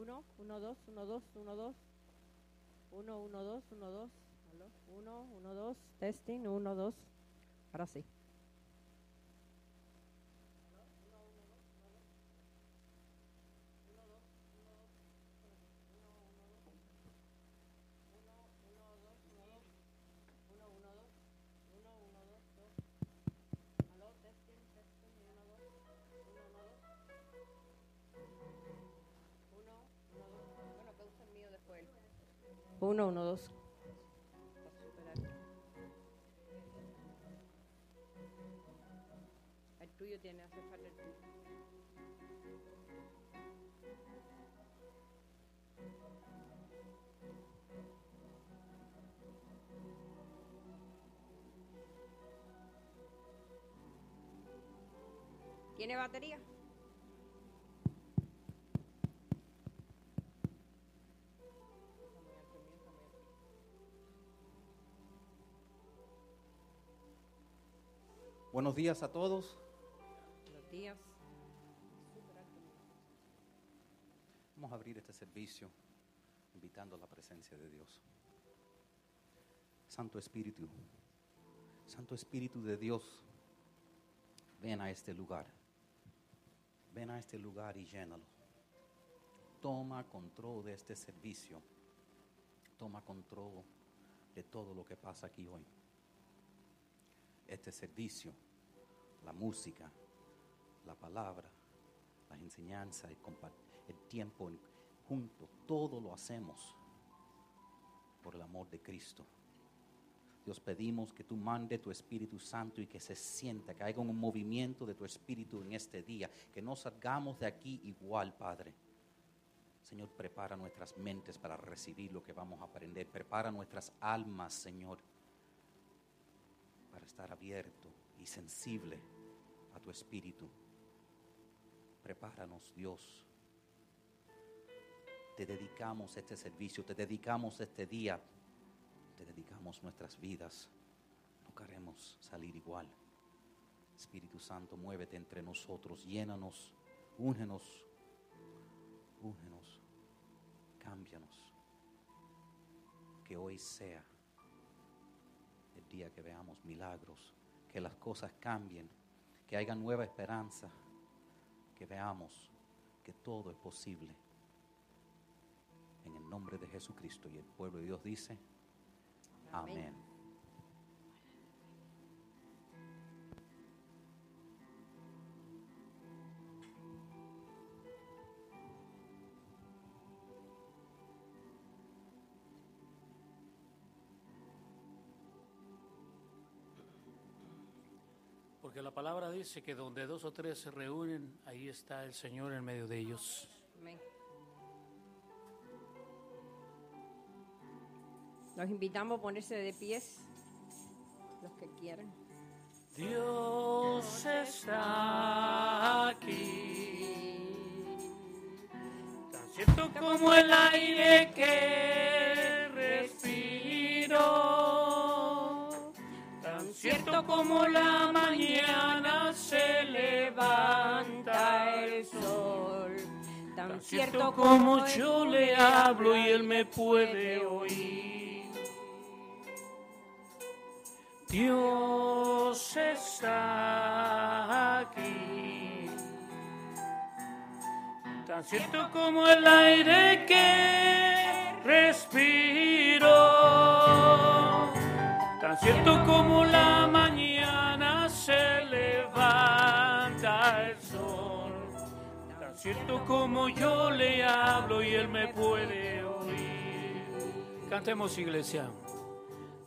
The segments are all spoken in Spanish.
Uno, uno, dos, uno, dos, uno, dos. Uno, uno, dos, uno, dos. Aló. Uno, uno, dos. Testing, uno, dos. Ahora sí. Uno, uno, dos. El tuyo tiene, hace falta el. ¿Tiene batería? Buenos días a todos. Buenos días. Vamos a abrir este servicio invitando a la presencia de Dios. Santo Espíritu, Santo Espíritu de Dios, ven a este lugar. Ven a este lugar y llénalo. Toma control de este servicio. Toma control de todo lo que pasa aquí hoy. Este servicio, la música, la palabra, las enseñanzas, el, el tiempo junto, todo lo hacemos por el amor de Cristo. Dios pedimos que tú mande tu Espíritu Santo y que se sienta, que haya un movimiento de tu Espíritu en este día, que no salgamos de aquí igual, Padre. Señor, prepara nuestras mentes para recibir lo que vamos a aprender. Prepara nuestras almas, Señor, para estar abierto y sensible a tu Espíritu. Prepáranos, Dios. Te dedicamos este servicio, te dedicamos este día, te dedicamos nuestras vidas. No queremos salir igual. Espíritu Santo, muévete entre nosotros, llénanos, úngenos, úngenos, cámbianos. Que hoy sea día que veamos milagros, que las cosas cambien, que haya nueva esperanza, que veamos que todo es posible. En el nombre de Jesucristo y el pueblo de Dios dice, Amén. amén. Porque la palabra dice que donde dos o tres se reúnen, ahí está el Señor en medio de ellos. Amén. Los invitamos a ponerse de pies, los que quieran. Dios está aquí, tan cierto como el aire que cierto como la mañana se levanta el sol, tan cierto como yo le hablo y él me puede oír. Dios está aquí, tan cierto como el aire que respiro, cierto como la mañana se levanta el sol, tan cierto como yo le hablo y él me puede oír. Cantemos iglesia.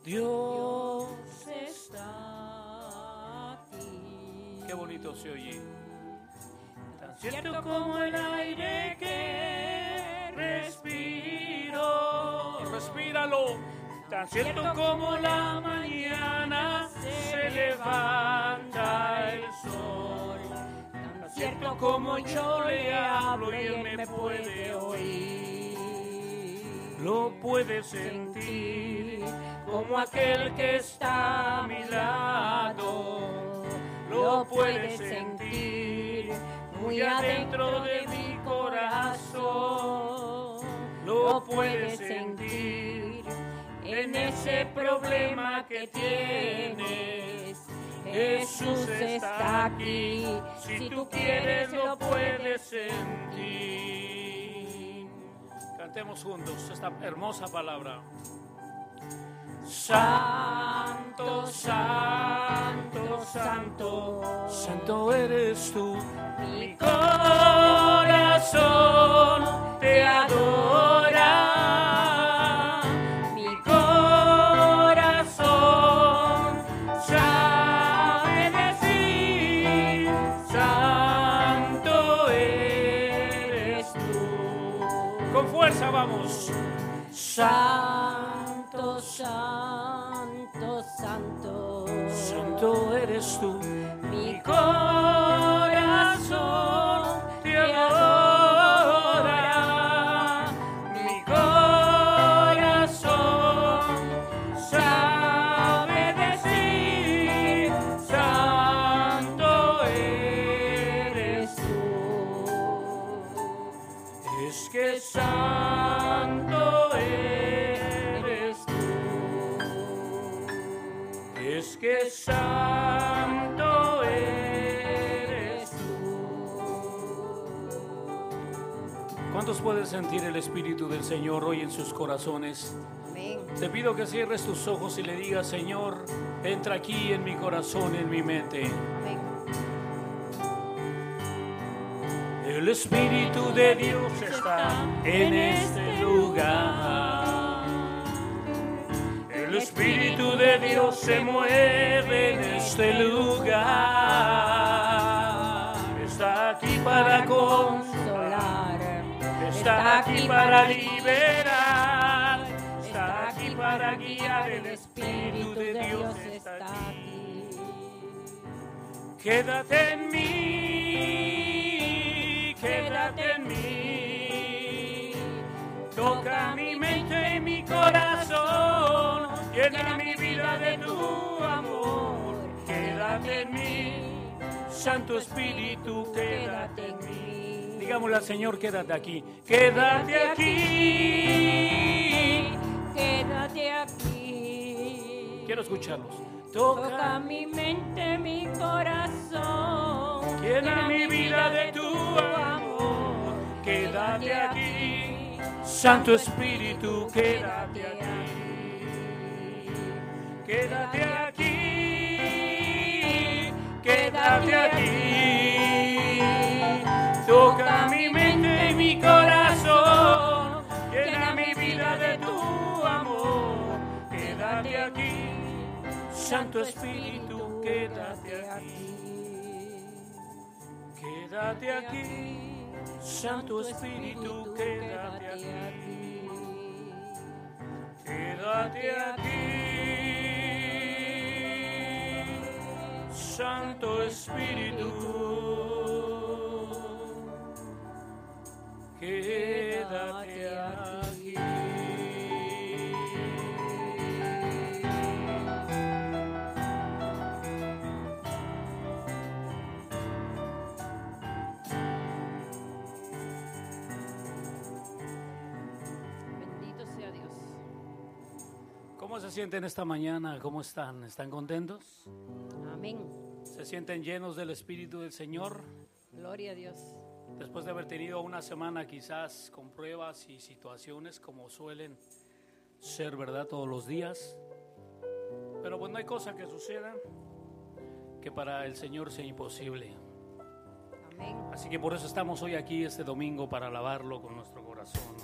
Dios está aquí. Qué bonito se oye. Tan cierto como el aire que respiro. Respíralo. Tan cierto como la mañana se levanta el sol. Tan cierto como yo le hablo y él me puede oír lo puede sentir como aquel que está a mi lado. Lo puede sentir muy adentro de mi corazón. lo puedes sentir en ese problema que tienes. Jesús está aquí, si tú quieres lo puedes sentir. Cantemos juntos esta hermosa palabra. Santo, santo, santo, santo eres tú. Mi corazón te adora. Sentir el Espíritu del Señor hoy en sus corazones? Amén. Te pido que cierres tus ojos y le digas, Señor, entra aquí en mi corazón, en mi mente. Amén. El Espíritu de Dios está en este lugar. El Espíritu de Dios se mueve en este lugar. Está aquí para consolar, está aquí para liberar, está aquí para guiar. El Espíritu de Dios está aquí. Quédate en mí, quédate en mí. Toca mi mente y mi corazón, llena mi vida de tu amor. Quédate en mí, Santo Espíritu, quédate en mí. Digámosle al Señor, quédate aquí, quédate aquí. Quédate aquí. Quiero escucharlos. Toca Toca mi mente, mi corazón. Llena mi vida de tu amor. Quédate aquí, Santo Espíritu, quédate aquí. Quédate aquí, quédate aquí. Toca Santo Espíritu, quédate aquí. Quédate aquí, Santo Espíritu, quédate aquí. Quédate aquí, Santo Espíritu. Quédate aquí. Sienten esta mañana? ¿Cómo están? ¿Están contentos? Amén. ¿Se sienten llenos del Espíritu del Señor? Gloria a Dios. Después de haber tenido una semana quizás con pruebas y situaciones como suelen ser, ¿verdad? Todos los días. Pero pues no hay cosa que suceda que para el Señor sea imposible. Amén. Así que por eso estamos hoy aquí este domingo para alabarlo con nuestro corazón.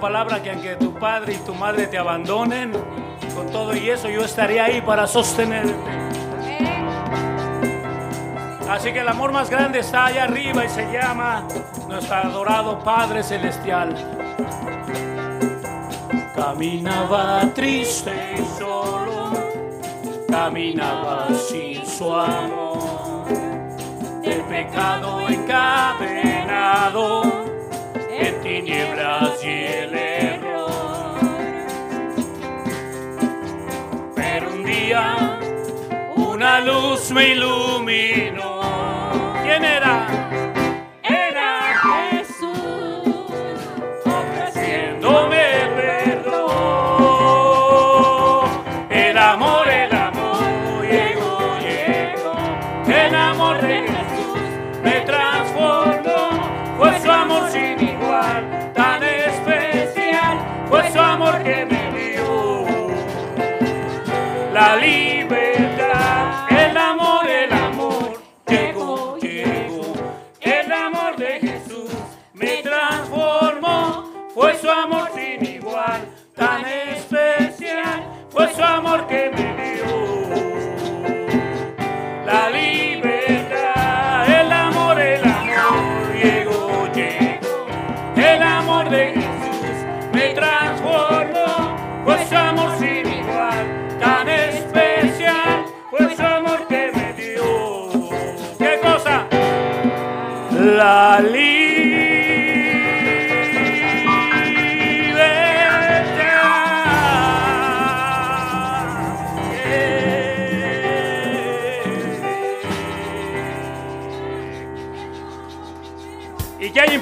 palabra que aunque tu padre y tu madre te abandonen, con todo y eso yo estaré ahí para sostenerte. Así que el amor más grande está allá arriba y se llama nuestro adorado Padre Celestial. Caminaba triste y solo, caminaba sin su amor. El pecado palabras y el error. Pero un día una luz me iluminó. ¿Quién era?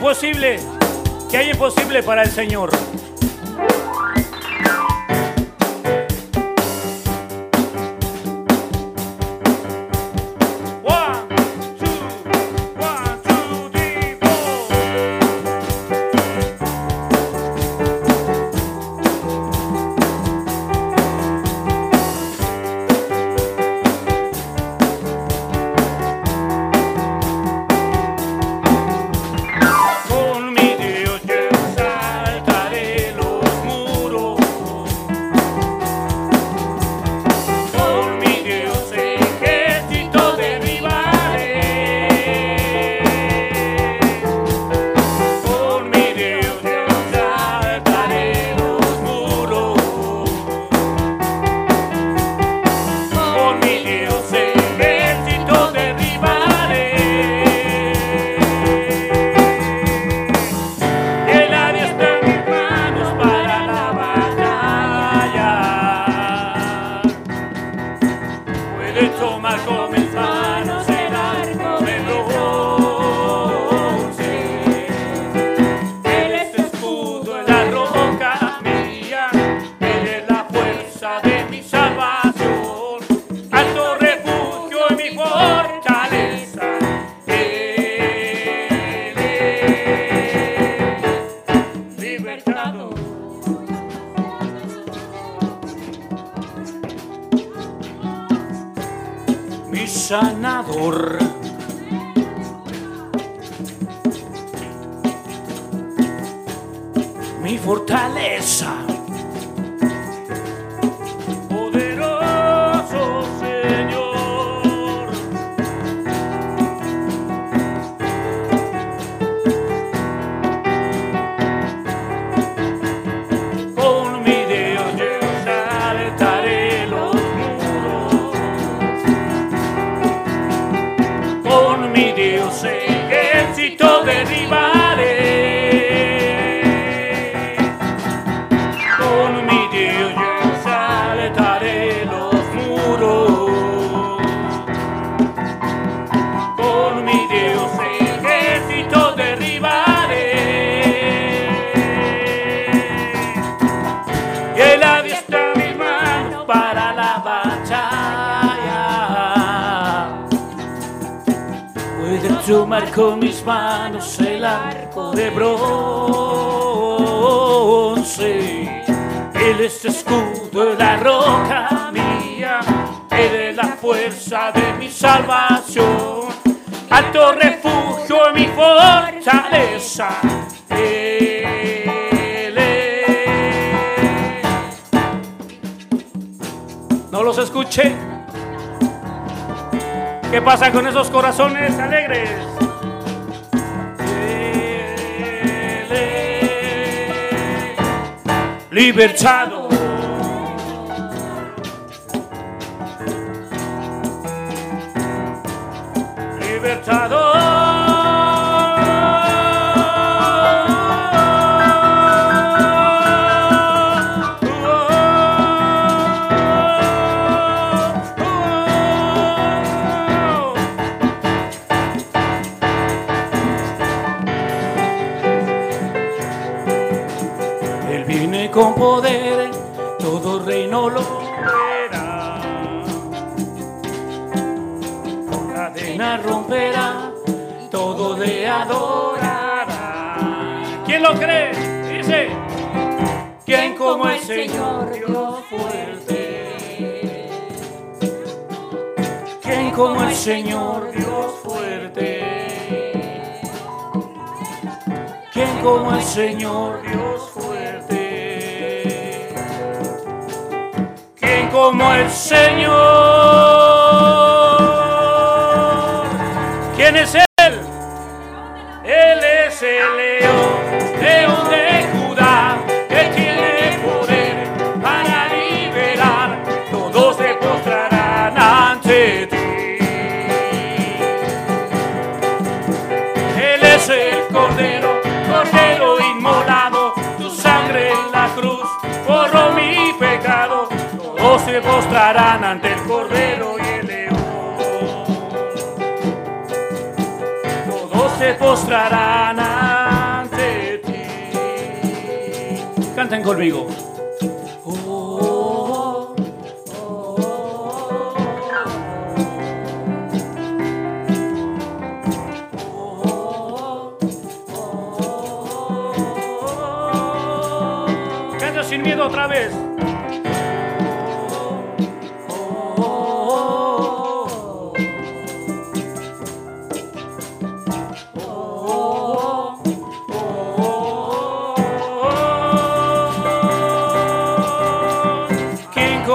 imposible? ¿Qué hay imposible para el Señor?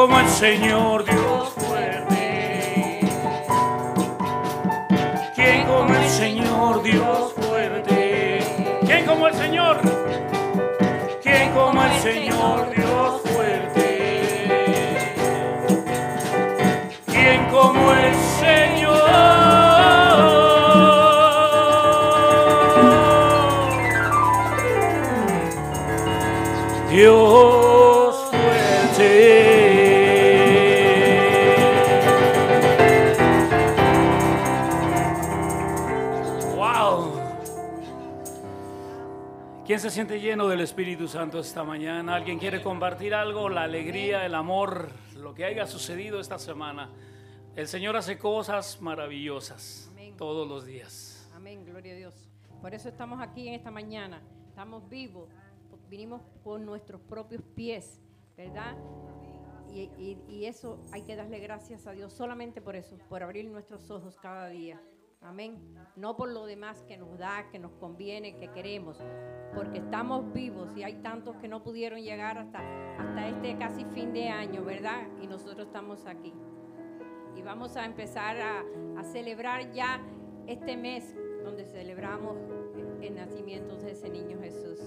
Como el Señor Dios fuerte? ¿Quién como el Señor Dios fuerte? ¿Quién como el Señor? ¿Quién como el Señor Dios fuerte? ¿Quién como el Señor? Dios siente lleno del Espíritu Santo esta mañana? ¿Alguien quiere compartir algo? La alegría, el amor, lo que haya sucedido esta semana. El Señor hace cosas maravillosas Amén. todos los días. Amén, gloria a Dios. Por eso estamos aquí en esta mañana. Estamos vivos. Vinimos por nuestros propios pies, ¿verdad? Y, y, y eso hay que darle gracias a Dios solamente por eso, por abrir nuestros ojos cada día. Amén. No por lo demás que nos da, que nos conviene, que queremos, porque estamos vivos y hay tantos que no pudieron llegar hasta, hasta este casi fin de año, ¿verdad? Y nosotros estamos aquí. Y vamos a empezar a, a celebrar ya este mes donde celebramos el nacimiento de ese niño Jesús.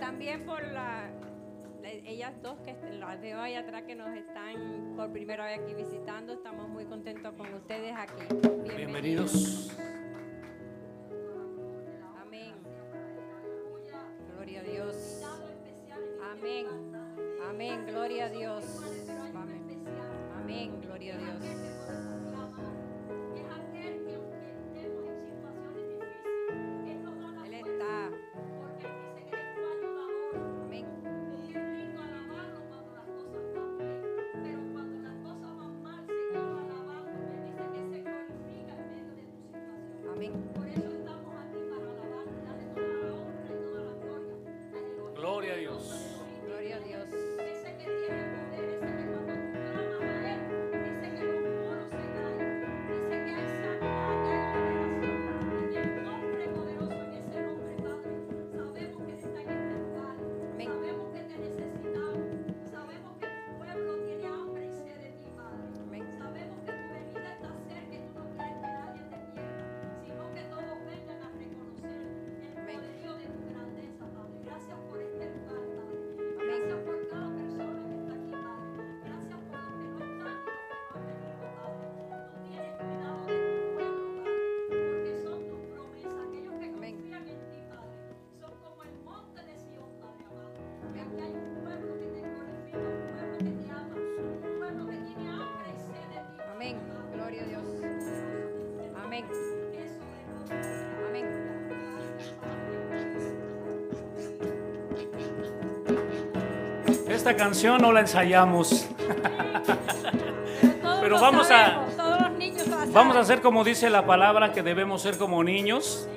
También por la ellas dos que las veo ahí atrás que nos están por primera vez aquí visitando. Estamos muy contentos con ustedes aquí. Bienvenidos. gloria a Dios. Amén. Esta canción no la ensayamos. Pero, vamos a vamos a hacer como dice la palabra que debemos ser como niños.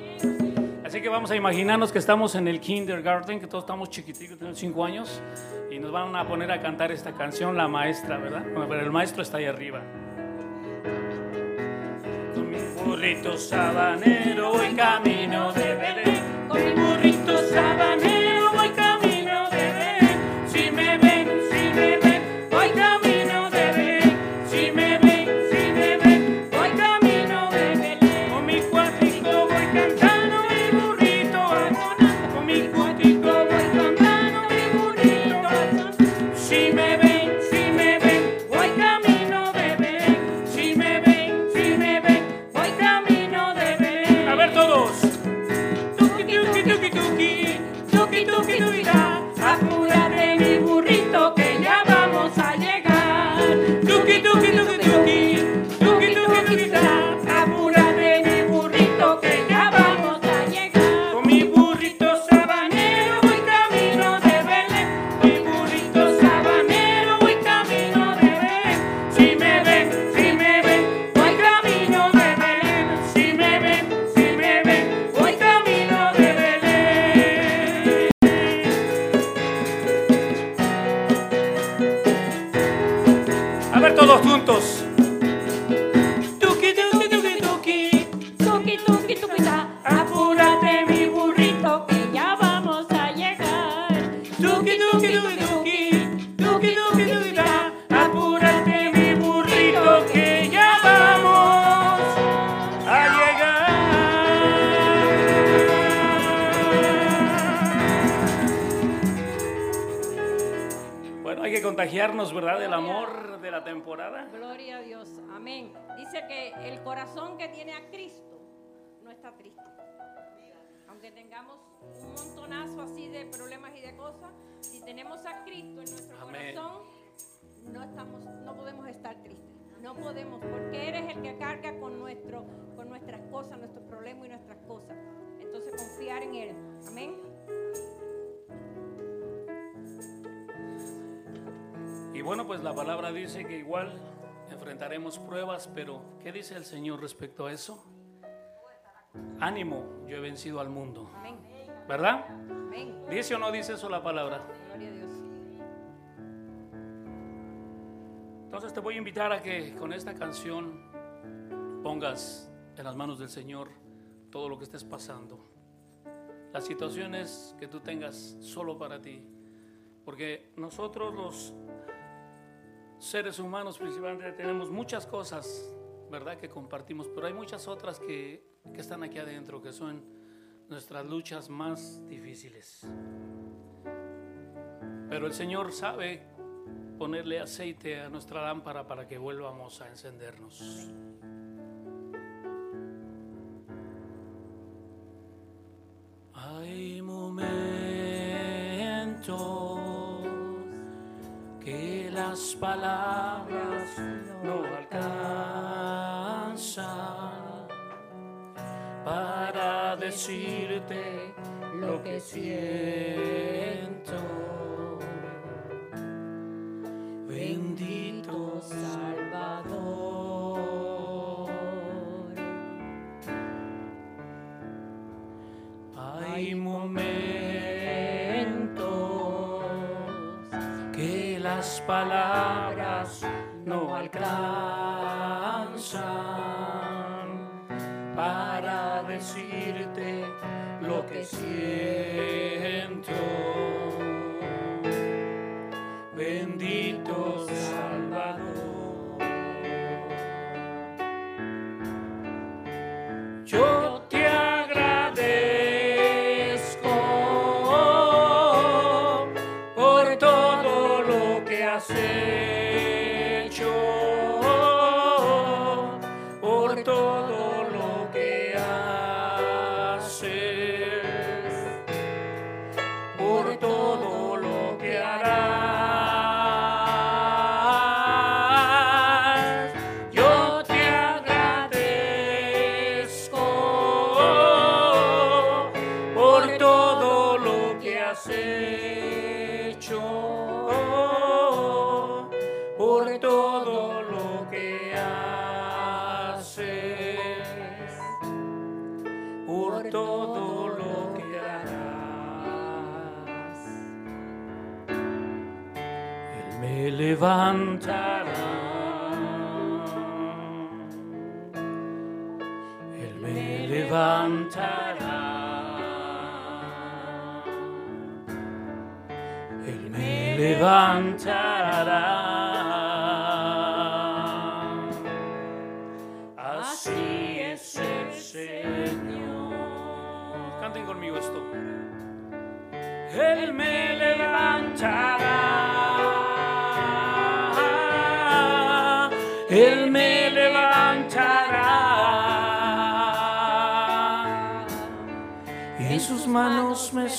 Así que vamos a imaginarnos que estamos en el kindergarten, que todos estamos chiquititos, tenemos 5 años, y nos van a poner a cantar esta canción la maestra, ¿verdad? Pero el maestro está ahí arriba. Distrito Sabanero, voy camino de Belén. está triste. Aunque tengamos un montonazo así de problemas y de cosas, si tenemos a Cristo en nuestro corazón, no, estamos, no podemos estar tristes. No podemos, porque eres el que carga con, nuestro, con nuestras cosas, nuestros problemas y nuestras cosas. Entonces confiar en Él. Amén. Y bueno, pues la palabra dice que igual enfrentaremos pruebas, pero ¿qué dice el Señor respecto a eso? Ánimo, yo he vencido al mundo, Amén. ¿verdad? Amén. ¿Dice o no dice eso la palabra? Gloria a Dios. Entonces te voy a invitar a que con esta canción pongas en las manos del Señor todo lo que estés pasando. Las situaciones que tú tengas solo para ti. Porque nosotros los seres humanos principalmente tenemos muchas cosas, ¿verdad? Que compartimos, pero hay muchas otras que, que están aquí adentro, que son nuestras luchas más difíciles. Pero el Señor sabe ponerle aceite a nuestra lámpara para que vuelvamos a encendernos. Hay momentos que las palabras no alcanzan para decirte lo que siento. Bendito Salvador. Hay momentos que las palabras no alcanzan lo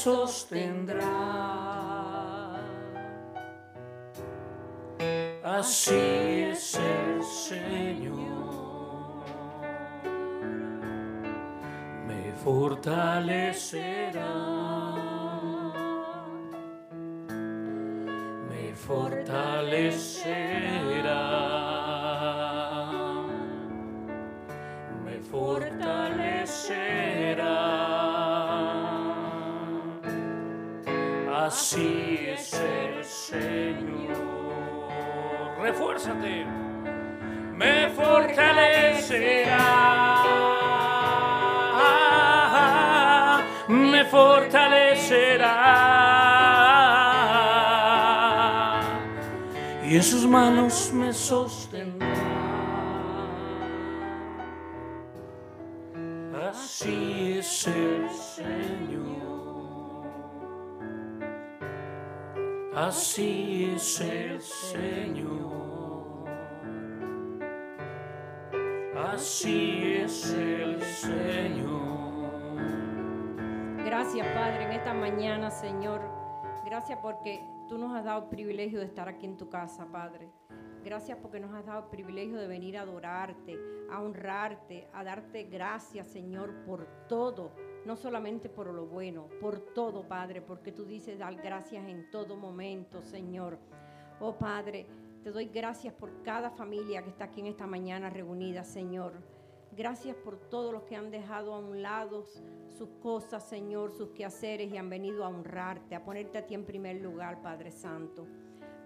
sostendrá. Así es el Señor. Me fortalecerá. Me fortalecerá. Me fortalecerá. Y en sus manos me sostendrá. Así es el Señor. Así es el Señor. Así es el Señor. Gracias, Padre, en esta mañana, Señor. Gracias porque tú nos has dado el privilegio de estar aquí en tu casa, Padre. Gracias porque nos has dado el privilegio de venir a adorarte, a honrarte, a darte gracias, Señor, por todo. No solamente por lo bueno, por todo, Padre, porque tú dices dar gracias en todo momento, Señor. Oh, Padre, te doy gracias por cada familia que está aquí en esta mañana reunida, Señor. Gracias por todos los que han dejado a un lado sus cosas, Señor, sus quehaceres y han venido a honrarte, a ponerte a ti en primer lugar, Padre Santo.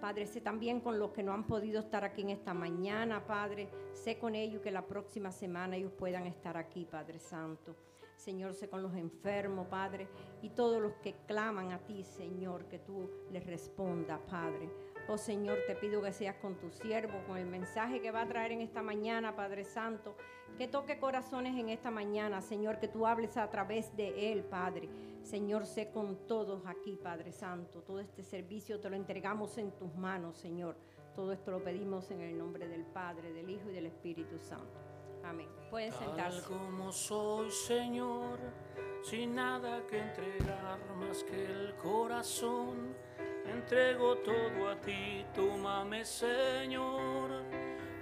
Padre, sé también con los que no han podido estar aquí en esta mañana, Padre. Sé con ellos que la próxima semana ellos puedan estar aquí, Padre Santo. Señor, sé con los enfermos, Padre, y todos los que claman a ti, Señor, que tú les respondas, Padre. Oh Señor, te pido que seas con tu siervo, con el mensaje que va a traer en esta mañana, Padre Santo, que toque corazones en esta mañana, Señor, que tú hables a través de él, Padre. Señor, sé con todos aquí, Padre Santo. Todo este servicio te lo entregamos en tus manos, Señor. Todo esto lo pedimos en el nombre del Padre, del Hijo y del Espíritu Santo. Amén. Pueden Tal sentarse. como soy, Señor, sin nada que entregar más que el corazón. Entrego todo a ti, tómame, Señor,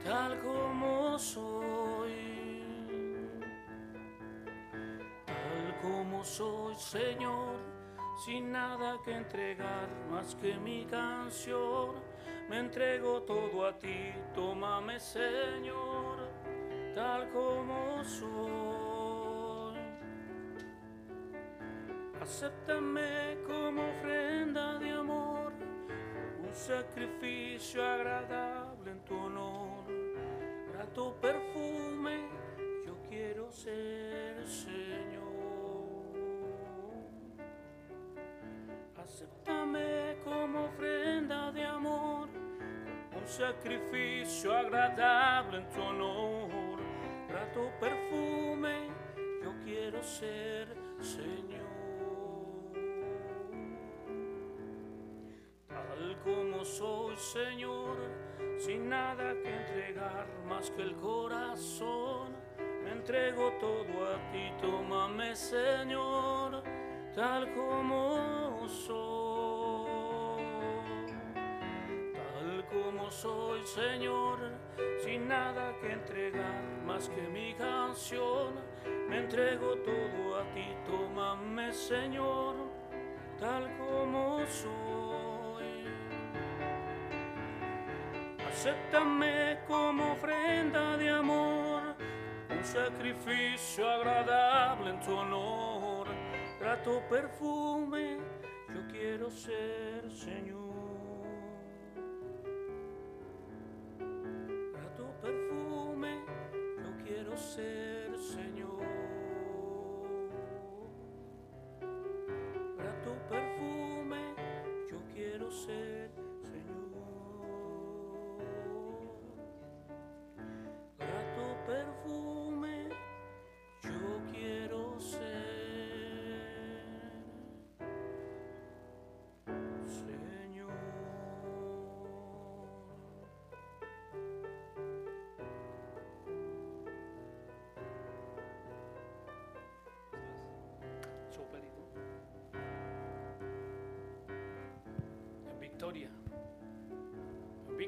tal como soy. Tal como soy, Señor, sin nada que entregar más que mi canción. Me entrego todo a ti, tómame, Señor, tal como soy. Acéptame como ofrenda de amor, un sacrificio agradable en tu honor, grato perfume, yo quiero ser Señor. Acéptame como ofrenda de amor, un sacrificio agradable en tu honor, grato perfume, yo quiero ser Señor. Tal como soy, Señor, sin nada que entregar más que el corazón, me entrego todo a ti, tómame, Señor, tal como soy. Tal como soy, Señor, sin nada que entregar más que mi canción, me entrego todo a ti, tómame, Señor, tal como soy. Acéptame como ofrenda de amor, un sacrificio agradable en tu honor, grato perfume, yo quiero ser Señor. Grato perfume, yo quiero ser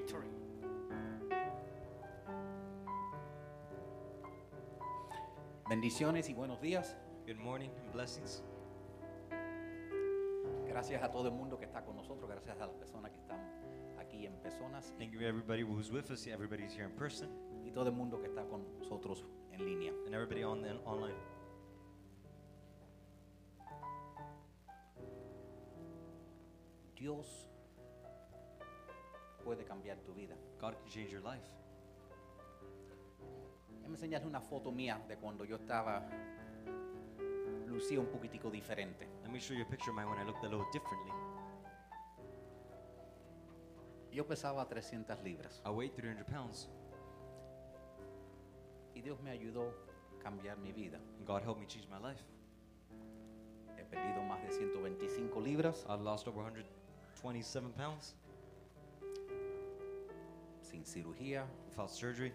Victory. Bendiciones y buenos días. Good morning and blessings. Gracias a todo el mundo que está con nosotros, gracias a las personas que están aquí en personas Thank you everybody who's with us, everybody's here in person, y todo el mundo que está con nosotros en línea. and everybody on the online. Dios cambiar tu vida. God can change your life. Déjame enseñarles una foto mía de cuando yo estaba, lucía un poquitico diferente. Let me show you a picture of mine when I looked a little differently. Yo pesaba 300 libras I weighed 300 pounds, y Dios me ayudó a cambiar mi vida. and God helped me change my life. He perdido más de 125 libras I lost over 127 pounds sin cirugía. without surgery.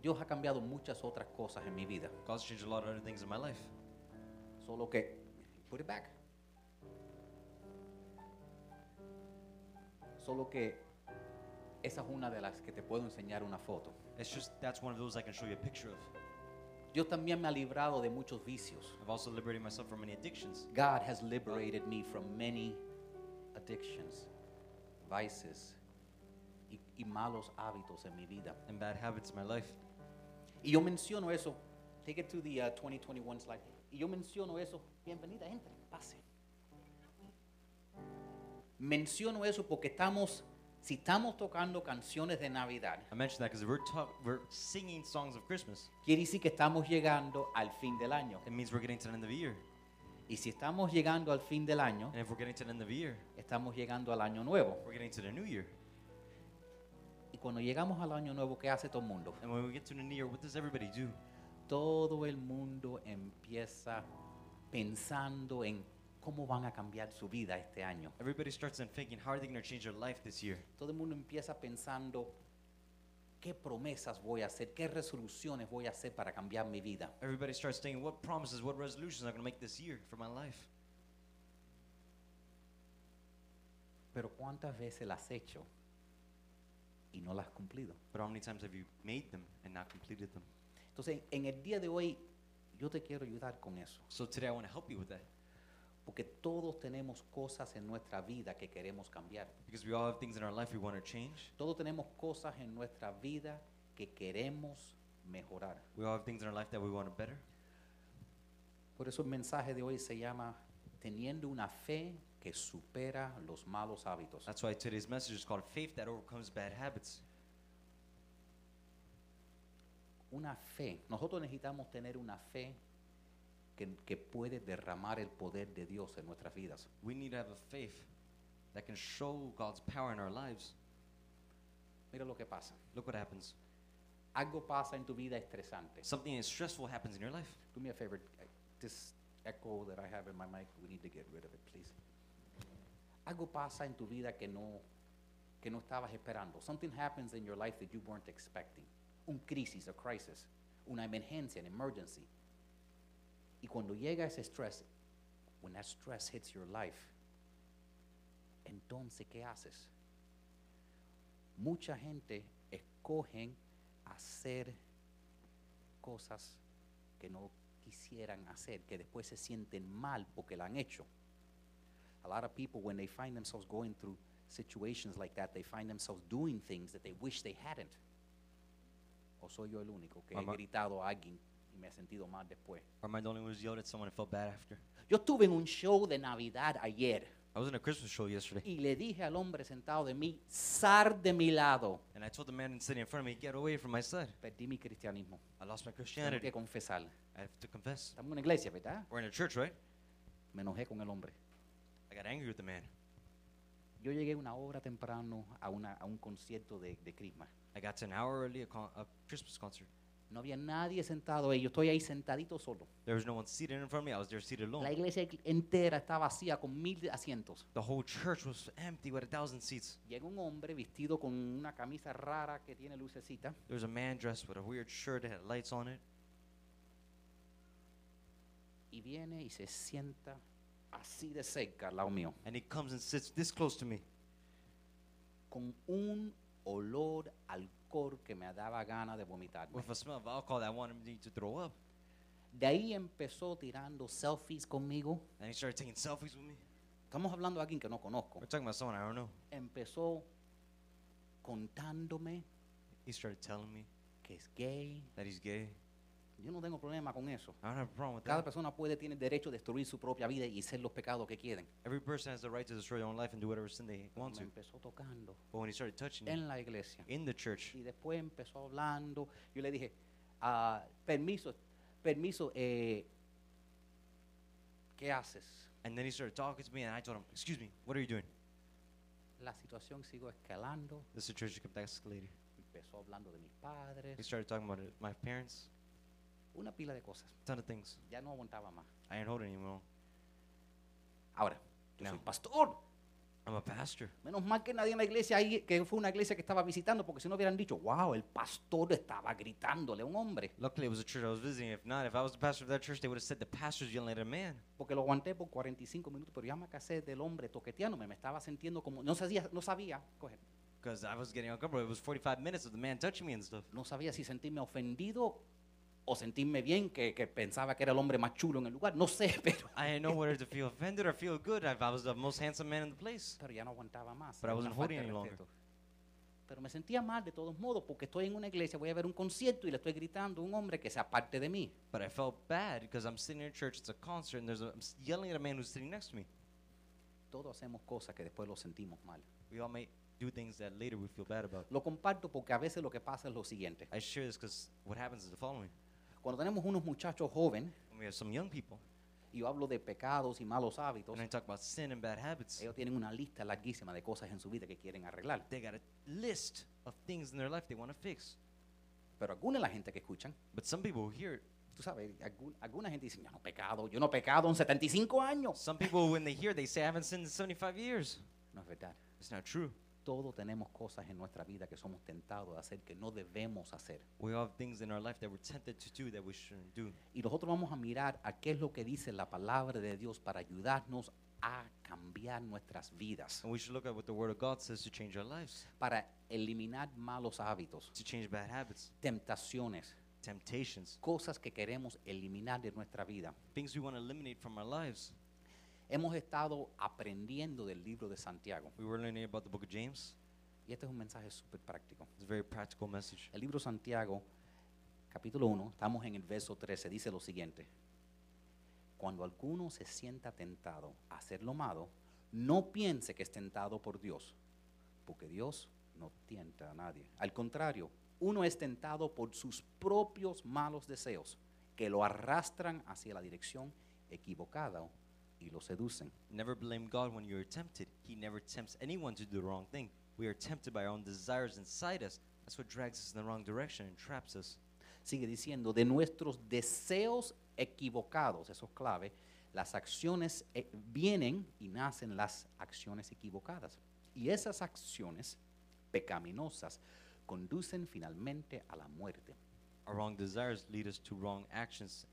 Dios ha cambiado muchas otras cosas en mi vida. God's changed a lot of other things in my life. Solo que, put it back. Solo que esa es una de las que te puedo enseñar una foto. It's just that's one of those I can show you a picture of. Yo también me he librado de muchos vicios. I've also liberated myself from many addictions. God has liberated me from many addictions, vices y, y malos hábitos en mi vida. and bad habits in my life. Y yo menciono eso. Take it to the uh, 2021 slide. Y yo menciono eso. Bienvenida, entre, pase. Menciono eso porque estamos, si estamos tocando canciones de Navidad, I mentioned that because we're we're singing songs of Christmas. quiere decir que estamos llegando al fin del año. It means we're getting to the end of the year. Y si estamos llegando al fin del año, And if we're getting to the end of the year, estamos llegando al año nuevo. we're getting to the new year. Y cuando llegamos al año nuevo, ¿qué hace todo el mundo? And when we get to the new year, what does everybody do? Todo el mundo empieza pensando en cómo van a cambiar su vida este año. Everybody starts thinking, how are they going to change their life this year? Todo el mundo empieza pensando qué promesas voy a hacer, qué resoluciones voy a hacer para cambiar mi vida. Everybody starts thinking, what promises, what resolutions am I going to make this year for my life? Pero ¿cuántas veces las has hecho y no las has cumplido? But how many times have you made them and not completed them? Entonces, en el día de hoy, yo te quiero ayudar con eso. So today I want to help you with that Porque todos tenemos cosas en nuestra vida que queremos cambiar. because we all have things in our life we want to change. Todos tenemos cosas en nuestra vida que queremos mejorar. We all have things in our life that we want to better. Por eso el mensaje de hoy se llama Teniendo una fe que supera los malos hábitos. That's why today's message is called Faith That Overcomes Bad Habits. Una fe. Nosotros necesitamos tener una fe que, que puede derramar el poder de Dios en nuestras vidas. We need to have a faith that can show God's power in our lives. Mira lo que pasa. Look what happens. Algo pasa en tu vida estresante. Something stressful happens in your life. Do me a favor. This echo that I have in my mic, we need to get rid of it, please. Algo pasa en tu vida que no, que no estabas esperando. Something happens in your life that you weren't expecting. Un crisis, a crisis, una emergencia, an emergency. Y cuando llega ese stress, when that stress hits your life, entonces, ¿qué haces? Mucha gente escogen hacer cosas que no quisieran hacer, que después se sienten mal porque la han hecho. A lot of people, when they find themselves going through situations like that, they find themselves doing things that they wish they hadn't. O soy yo el único que he Mamá. gritado a alguien y me he sentido mal después. Or am I the only one who's yelled at someone and felt bad after? Yo estuve en un show de Navidad ayer I was in a Christmas show yesterday, y le dije al hombre sentado de mí, sar de mi lado. and I told the man sitting in front of me, get away from my side. Perdí mi cristianismo. I lost my Tengo Christianity. que confesar. I have to confess. Estamos en una iglesia, ¿verdad? We're in a church, right? Me enojé con el hombre. I got angry with the man. Yo llegué una hora temprano a, una, a un concierto de, de Christmas. I got to an hour early a, con- a Christmas concert. No había nadie sentado ahí. Yo estoy ahí sentadito solo. There was no one seated in front of me. I was there seated La alone. iglesia entera estaba vacía con mil asientos. The whole church was empty with a thousand seats. Llega un hombre vestido con una camisa rara que tiene lucecita. There was a man dressed with a weird shirt that had lights on it. Y viene y se sienta así de cerca al lado mío. And he comes and sits this close to me Con un olor a alcohol que me daba ganas de vomitar. with a smell of alcohol that wanted me to throw up. De ahí empezó tirando selfies conmigo. And he started taking selfies with me. Estamos hablando de alguien que no conozco. We're talking about someone I don't know. Empezó contándome He started telling me que es gay. that he's gay. Yo no tengo problema con eso. I don't have a problem with Cada that. persona puede, tiene derecho a destruir su propia vida y hacer los pecados que quieren. Every person has the right to destroy their own life and do whatever sin they want me to. empezó tocando But when he started touching en la iglesia. in the church, Y después empezó hablando. Yo le dije, ah, permiso, permiso, eh, ¿qué haces? and then he started talking to me, and I told him, "Excuse me, what are you doing?" La situación siguió escalando. The situation kept escalating. Empezó hablando de mis He padres. started talking about it, my parents, Una pila de cosas. ton of things. Ya no aguantaba más. I ain't holding anymore. Ahora, yo No. soy pastor. I'm a pastor. Menos mal que nadie en la iglesia ahí, que fue una iglesia que estaba visitando, porque si no hubieran dicho, wow, el pastor estaba gritándole a un hombre. Luckily, it was a church I was visiting. If not, if I was the pastor of that church, they would have said the pastor's yelling at a man. Porque lo aguanté por 45 minutos, pero ya me casé del hombre toqueteándome, me estaba sintiendo como, no sabía, no sabía, coge, Because I was getting uncomfortable. It was 45 minutes of the man touching me and stuff. no sabía si sentirme ofendido o sentirme bien, que, que pensaba que era el hombre más chulo en el lugar, no sé, pero, I didn't know whether to feel offended or feel good. I, was the most handsome man in the place. pero ya no aguantaba más. But I wasn't holding any longer. Pero me sentía mal de todos modos, porque estoy en una iglesia, voy a ver un concierto y le estoy gritando a un hombre que sea parte de mí. But I felt bad because I'm sitting in church, it's a concert, and there's a, I'm yelling at a man who's sitting next to me. Todos hacemos cosas que después lo sentimos mal. We all may do things that later we feel bad about. Lo comparto porque a veces lo que pasa es lo siguiente. I share this because what happens is the following. Cuando tenemos unos muchachos jóvenes, When we have some young people, y yo hablo de pecados y malos hábitos, and I talk about sin and bad habits, ellos tienen una lista larguísima de cosas en su vida que quieren arreglar. they got a list of things in their life they want to fix. Pero alguna de la gente que escuchan, But some people who hear it, tú sabes, algún- alguna gente dice, yo no he pecado, yo no he pecado en 75 años. some people when they hear, they say, I haven't sinned in 75 years. No es verdad. It's not true. Todos tenemos cosas en nuestra vida que somos tentados de hacer que no debemos hacer. We all have things in our life that we're tempted to do that we shouldn't do. Y nosotros vamos a mirar a qué es lo que dice la palabra de Dios para ayudarnos a cambiar nuestras vidas, And we should look at what the Word of God says to change our lives, para eliminar malos hábitos, to change bad habits, tentaciones, temptations, cosas que queremos eliminar de nuestra vida. things we want to eliminate from our lives. Hemos estado aprendiendo del libro de Santiago We were learning about the book of James. y este es un mensaje súper práctico. It's a very practical message. El libro Santiago, capítulo 1, estamos en el verso 13, dice lo siguiente. Cuando alguno se sienta tentado a hacer lo malo, no piense que es tentado por Dios, porque Dios no tienta a nadie. Al contrario, uno es tentado por sus propios malos deseos, que lo arrastran hacia la dirección equivocada y lo seducen. Never blame God when you're tempted. He never tempts anyone to do the wrong thing. We are tempted by our own desires inside us. That's what drags us in the wrong direction and traps us. Sigue diciendo, de nuestros deseos equivocados, eso es clave, las acciones eh, vienen y nacen las acciones equivocadas. Y esas acciones pecaminosas conducen finalmente a la muerte. Our wrong desires lead us to wrong actions,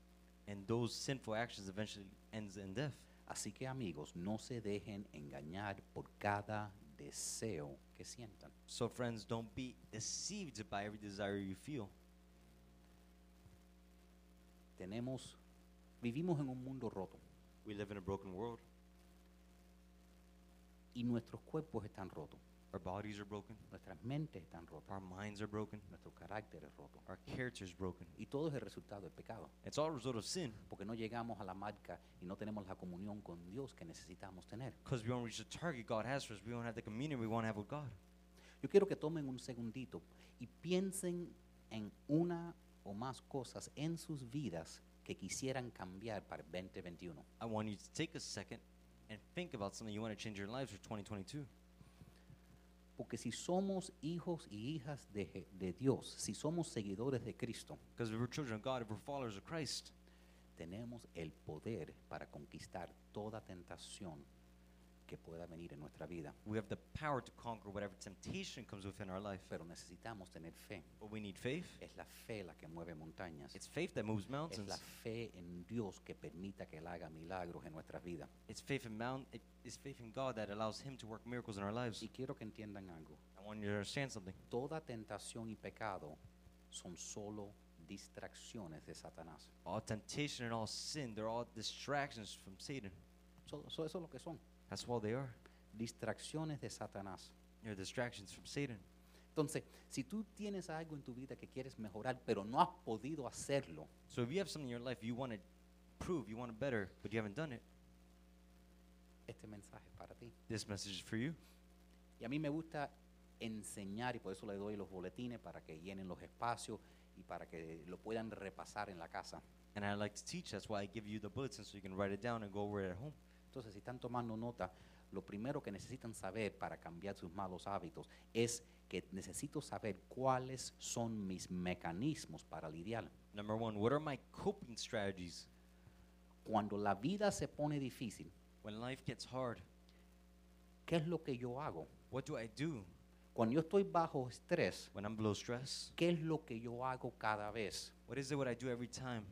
and those sinful actions eventually ends in death. Así que amigos, no se dejen engañar por cada deseo que sientan. So friends, don't be deceived by every desire you feel. Tenemos, vivimos en un mundo roto We live in a broken world. y nuestros cuerpos están rotos, Our bodies are broken. nuestras mentes están rotas, Our minds are broken. nuestro carácter es roto. Our character is broken. Y todo es el resultado del pecado. It's all a result of sin porque no llegamos a la marca y no tenemos la comunión con Dios que necesitamos tener. because we don't reach the target God has for us. We don't have the communion we want to have with God. Yo quiero que tomen un segundito y piensen en una o más cosas en sus vidas que quisieran cambiar para el 2021. I want you to take a second and think about something you want to change your lives for 2022. Porque si somos hijos y hijas de, Dios, si somos seguidores de Cristo, Because if we're children of God, if we're followers of Christ, tenemos el poder para conquistar toda tentación que pueda venir en nuestra vida. we have the power to conquer whatever temptation comes within our life. Pero necesitamos tener fe. But we need faith. Es la fe la que mueve montañas. It's faith that moves Es mountains. la fe en Dios que permita que Él haga milagros en nuestras vidas. It's faith in mount. Faith in God that allows Him to work miracles in our lives. Y quiero que entiendan algo. I want you to understand something. Toda tentación y pecado son solo distracciones de Satanás. All temptation and all sin, they're all distractions from Satan. So- so eso es lo que son. That's all they are. Distracciones de Satanás. They're distractions from Satan. Entonces, si tú tienes algo en tu vida que quieres mejorar, pero no has podido hacerlo, So if you have something in your life you want to prove, you want it better, but you haven't done it, este mensaje es para ti. this message is for you. Y a mí me gusta enseñar y por eso le doy los boletines para que llenen los espacios y para que lo puedan repasar en la casa. And I like to teach. That's why I give you the bulletin so you can write it down and go over it at home. Entonces, si están tomando nota, lo primero que necesitan saber para cambiar sus malos hábitos es que necesito saber cuáles son mis mecanismos para lidiar. Number one, what are my coping strategies Cuando la vida se pone difícil, when life gets hard? ¿Qué es lo que yo hago? What do I do Cuando yo estoy bajo estrés, when I'm below stress? ¿qué es lo que yo hago cada vez? What is it what I do every time?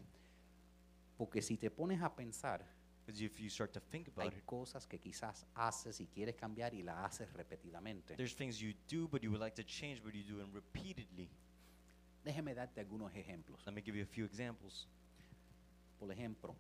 Porque si te pones a pensar, If you start to think hay about it, cosas que quizás haces y quieres cambiar y las haces repetidamente. there's things you do but you would like to change, but you do them repeatedly. Déjeme darte algunos ejemplos. Let me give you a few examples. Por ejemplo,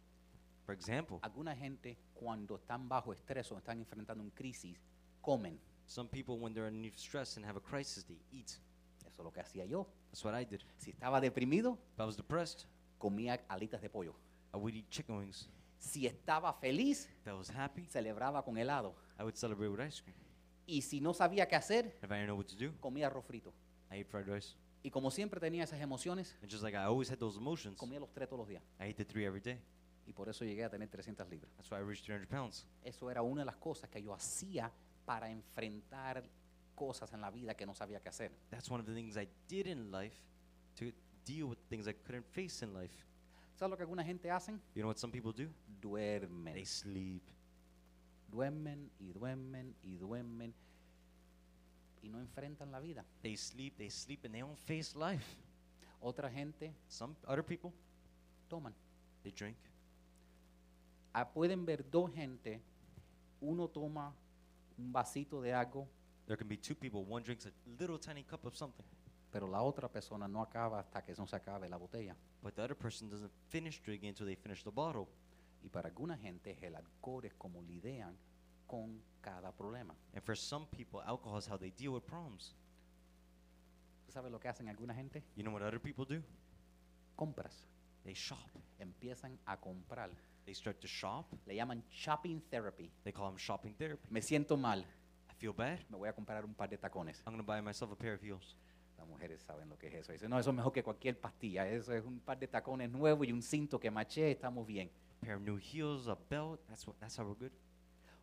For example, alguna gente cuando están bajo estrés o están enfrentando una crisis, comen. some people, when they're under stress and have a crisis, they eat. Eso es lo que hacía yo. That's what I did. Si estaba deprimido, If I was depressed, comía alitas de pollo. I would eat chicken wings. Si estaba feliz, If I was happy, celebraba con helado. I would celebrate with ice cream. Y si no sabía qué hacer, If I didn't know what to do, comía arroz frito. I ate fried rice. Y como siempre tenía esas emociones, And just like I always had those emotions, comía los tres todos los días. I ate the three every day. Y por eso llegué a tener 300 libras. That's why I reached 300 pounds. Eso era una de las cosas que yo hacía para enfrentar cosas en la vida que no sabía qué hacer. That's one of the things I did in life to deal with things I couldn't face in life. ¿Sabes lo que alguna gente hacen? You know what some people do? Duermen. They sleep. Duermen y duermen y duermen y no enfrentan la vida. They sleep, they sleep, and they don't face life. Otra gente Some other people, toman. they drink. Ah, pueden ver dos gente, uno toma un vasito de algo, There can be two people. One drinks a little tiny cup of something, pero la otra persona no acaba hasta que no se acabe la botella. but the other person doesn't finish drinking until they finish the bottle. Y para alguna gente el alcohol es como lidian con cada problema. And for some people, alcohol is how they deal with problems. ¿Tú sabes lo que hacen alguna gente? You know what other people do? Compras. They shop. Empiezan a comprar. They start to shop. Le llaman shopping therapy. They call them shopping therapy. Me siento mal. I feel bad. Me voy a comprar un par de tacones. I'm going to buy myself a pair of heels. Las mujeres saben lo que es eso. Dicen, no, eso es mejor que cualquier pastilla. Eso es un par de tacones nuevos y un cinto que maché. Estamos bien. pair of new heels, a belt. That's what. That's how we're good.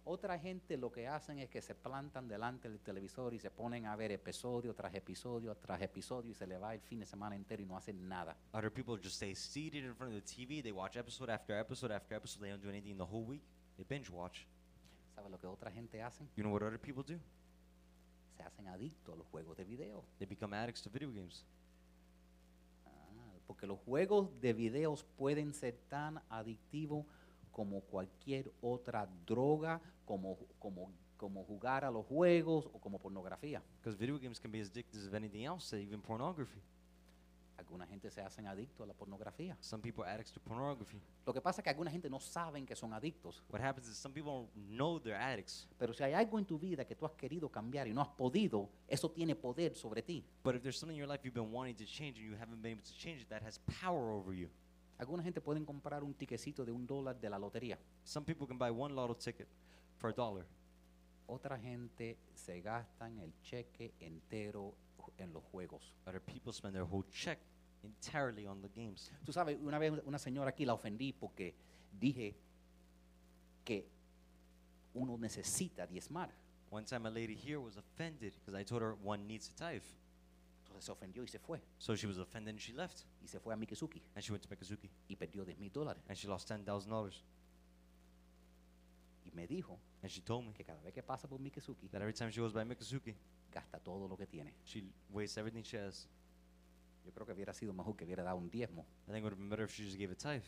Otra gente lo que hacen es que se plantan delante del televisor y se ponen a ver episodio tras episodio tras episodio y se le va el fin de semana entero y no hacen nada. Other people just stay seated in front of the TV. They watch episode after episode after episode. They don't do anything the whole week. They binge watch. ¿Sabes lo que otra gente hacen? You know what other people do? Se hacen adictos a los juegos de video. They become addicts to video games. Ah, porque los juegos de videos pueden ser tan adictivos como cualquier otra droga, como, como, como jugar a los juegos o como pornografía. Because video games can be as addictive as anything else, even pornography. Alguna gente se hacen adictos a la pornografía. Some people are addicts to pornography. Lo que pasa es que alguna gente no saben que son adictos. What happens is some people don't know they're addicts. Pero si hay algo en tu vida que tú has querido cambiar y no has podido, eso tiene poder sobre ti. But if there's something in your life you've been wanting to change and you haven't been able to change it, that has power over you. Alguna gente pueden comprar un tiquecito de un dólar de la lotería. Some people can buy one lotto ticket for a dollar. Otra gente se gastan el cheque entero en los juegos. Other people spend their whole check entirely on the games. Tú sabes, una vez una señora aquí la ofendí porque dije que uno necesita diezmar. One time a lady here was offended because I told her one needs to tithe. Entonces se ofendió y se fue. So she was offended and she left. Y se fue a Mikizuki And she went to Mikazuki. y perdió 10 mil dólares. And she lost $10,000. Y me dijo And she told me que cada vez que pasa por Mikizuki, that every time she goes by Mikazuki, gasta todo lo que tiene. she wastes everything she has. Yo creo que hubiera sido mejor que hubiera dado un diezmo. I think it would have been better if she just gave a tithe.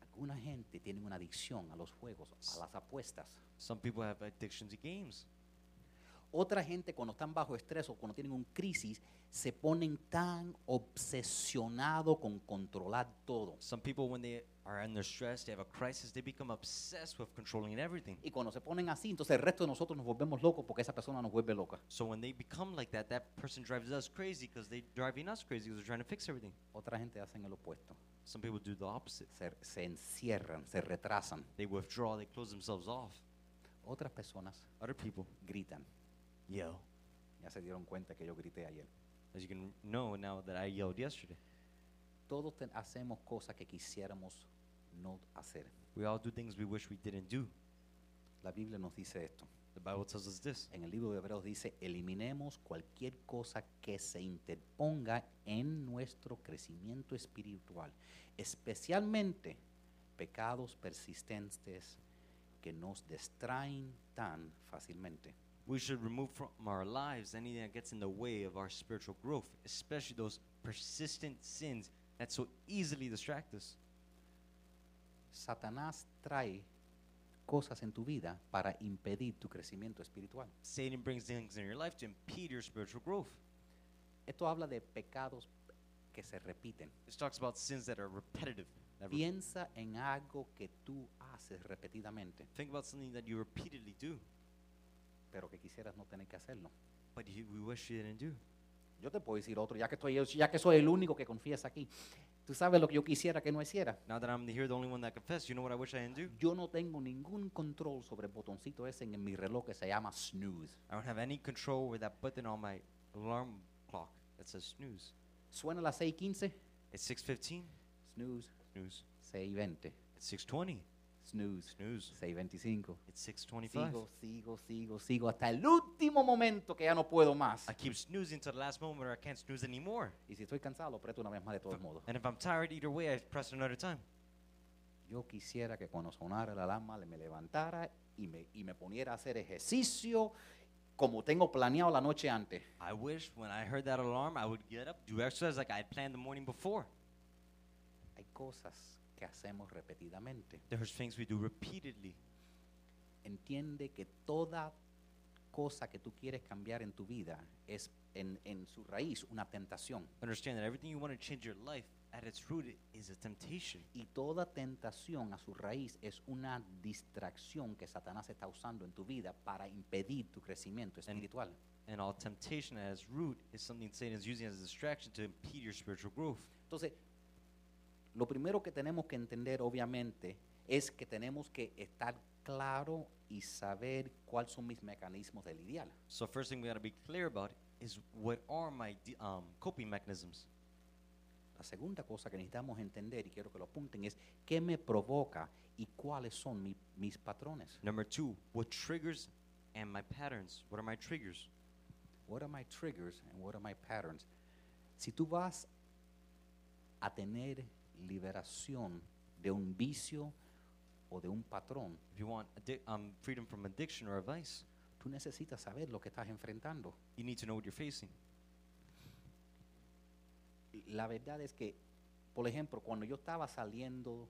Alguna gente tiene una adicción a los juegos, a las apuestas. Some people have addiction to games. Otra gente cuando están bajo estrés o cuando tienen un crisis se ponen tan obsesionados con controlar todo. Some people, when they are under stress, they have a crisis, they become obsessed with controlling everything. Y cuando se ponen así, entonces el resto de nosotros nos volvemos locos porque esa persona nos vuelve loca. So when they become like that, that person drives us crazy because they're driving us crazy because they're trying to fix everything. Otra gente hacen el opuesto. Some people do the opposite. Se, se encierran, se retrasan. They withdraw, they close themselves off. Otras personas Other people gritan. yell. Ya se dieron cuenta que yo grité ayer. As you can know now that I yelled yesterday. Todos hacemos cosas que quisiéramos no hacer. We all do things we wish we didn't do. La Biblia nos dice esto. The Bible tells us this. En el libro de Hebreos dice, eliminemos cualquier cosa que se interponga en nuestro crecimiento espiritual, especialmente pecados persistentes que nos distraen tan fácilmente. We should remove from our lives anything that gets in the way of our spiritual growth, especially those persistent sins that so easily distract us. Satanás trae cosas en tu vida para impedir tu crecimiento espiritual. Satan brings things in your life to impede your spiritual growth. Esto habla de pecados que se repiten. This talks about sins that are repetitive. Piensa en algo que tú haces repetidamente, Think about something that you repeatedly do, pero que quisieras no tener que hacerlo. but you, we wish you didn't do. Yo te puedo decir otro, ya que, estoy, ya que soy el único que confiesa aquí. Tú sabes lo que yo quisiera que no hiciera. Now that I'm here, the only one that confessed, you know what I wish I didn't do? Yo no tengo ningún control sobre el botoncito ese en mi reloj que se llama snooze. I don't have any control over that button on my alarm clock that says snooze. Suena a las 6.15, It's 6:15. snooze, Snooze. 6.20, It's 6:20. Snooze, Snooze. 6.25. It's 6:25. Sigo, sigo, sigo, sigo hasta el último momento que ya no puedo más. I keep snoozing to the last moment where I can't snooze anymore. Y si estoy cansado, lo aprieto una vez más de todos modos. And if I'm tired, either way, I press another time. Yo quisiera que cuando sonara la alarma le- me levantara y me, y me poniera a hacer ejercicio como tengo planeado la noche antes. I wish when I heard that alarm, I would get up, do exercise like I had planned the morning before. Cosas que hacemos repetidamente. There's things we do repeatedly. Entiende que toda cosa que tú quieres cambiar en tu vida es en, en su raíz una tentación. Understand that everything you want to change your life, at its root, is a temptation. Y toda tentación a su raíz es una distracción que Satanás está usando en tu vida para impedir tu crecimiento espiritual. And all temptation at its root is something Satan is using as a distraction to impede your spiritual growth. Entonces, lo primero que tenemos que entender, obviamente, es que tenemos que estar claro y saber cuáles son mis mecanismos de lidiar. So first thing we got to be clear about is what are my um, coping mechanisms. La segunda cosa que necesitamos entender, y quiero que lo apunten, es qué me provoca y cuáles son mi- mis patrones. Number two, what triggers and my patterns. What are my triggers? What are my triggers and what are my patterns? Si tú vas a tener liberación de un vicio o de un patrón, If you want addi- um, freedom from addiction or a vice, tú necesitas saber lo que estás enfrentando. you need to know what you're facing. La verdad es que, por ejemplo, cuando yo estaba saliendo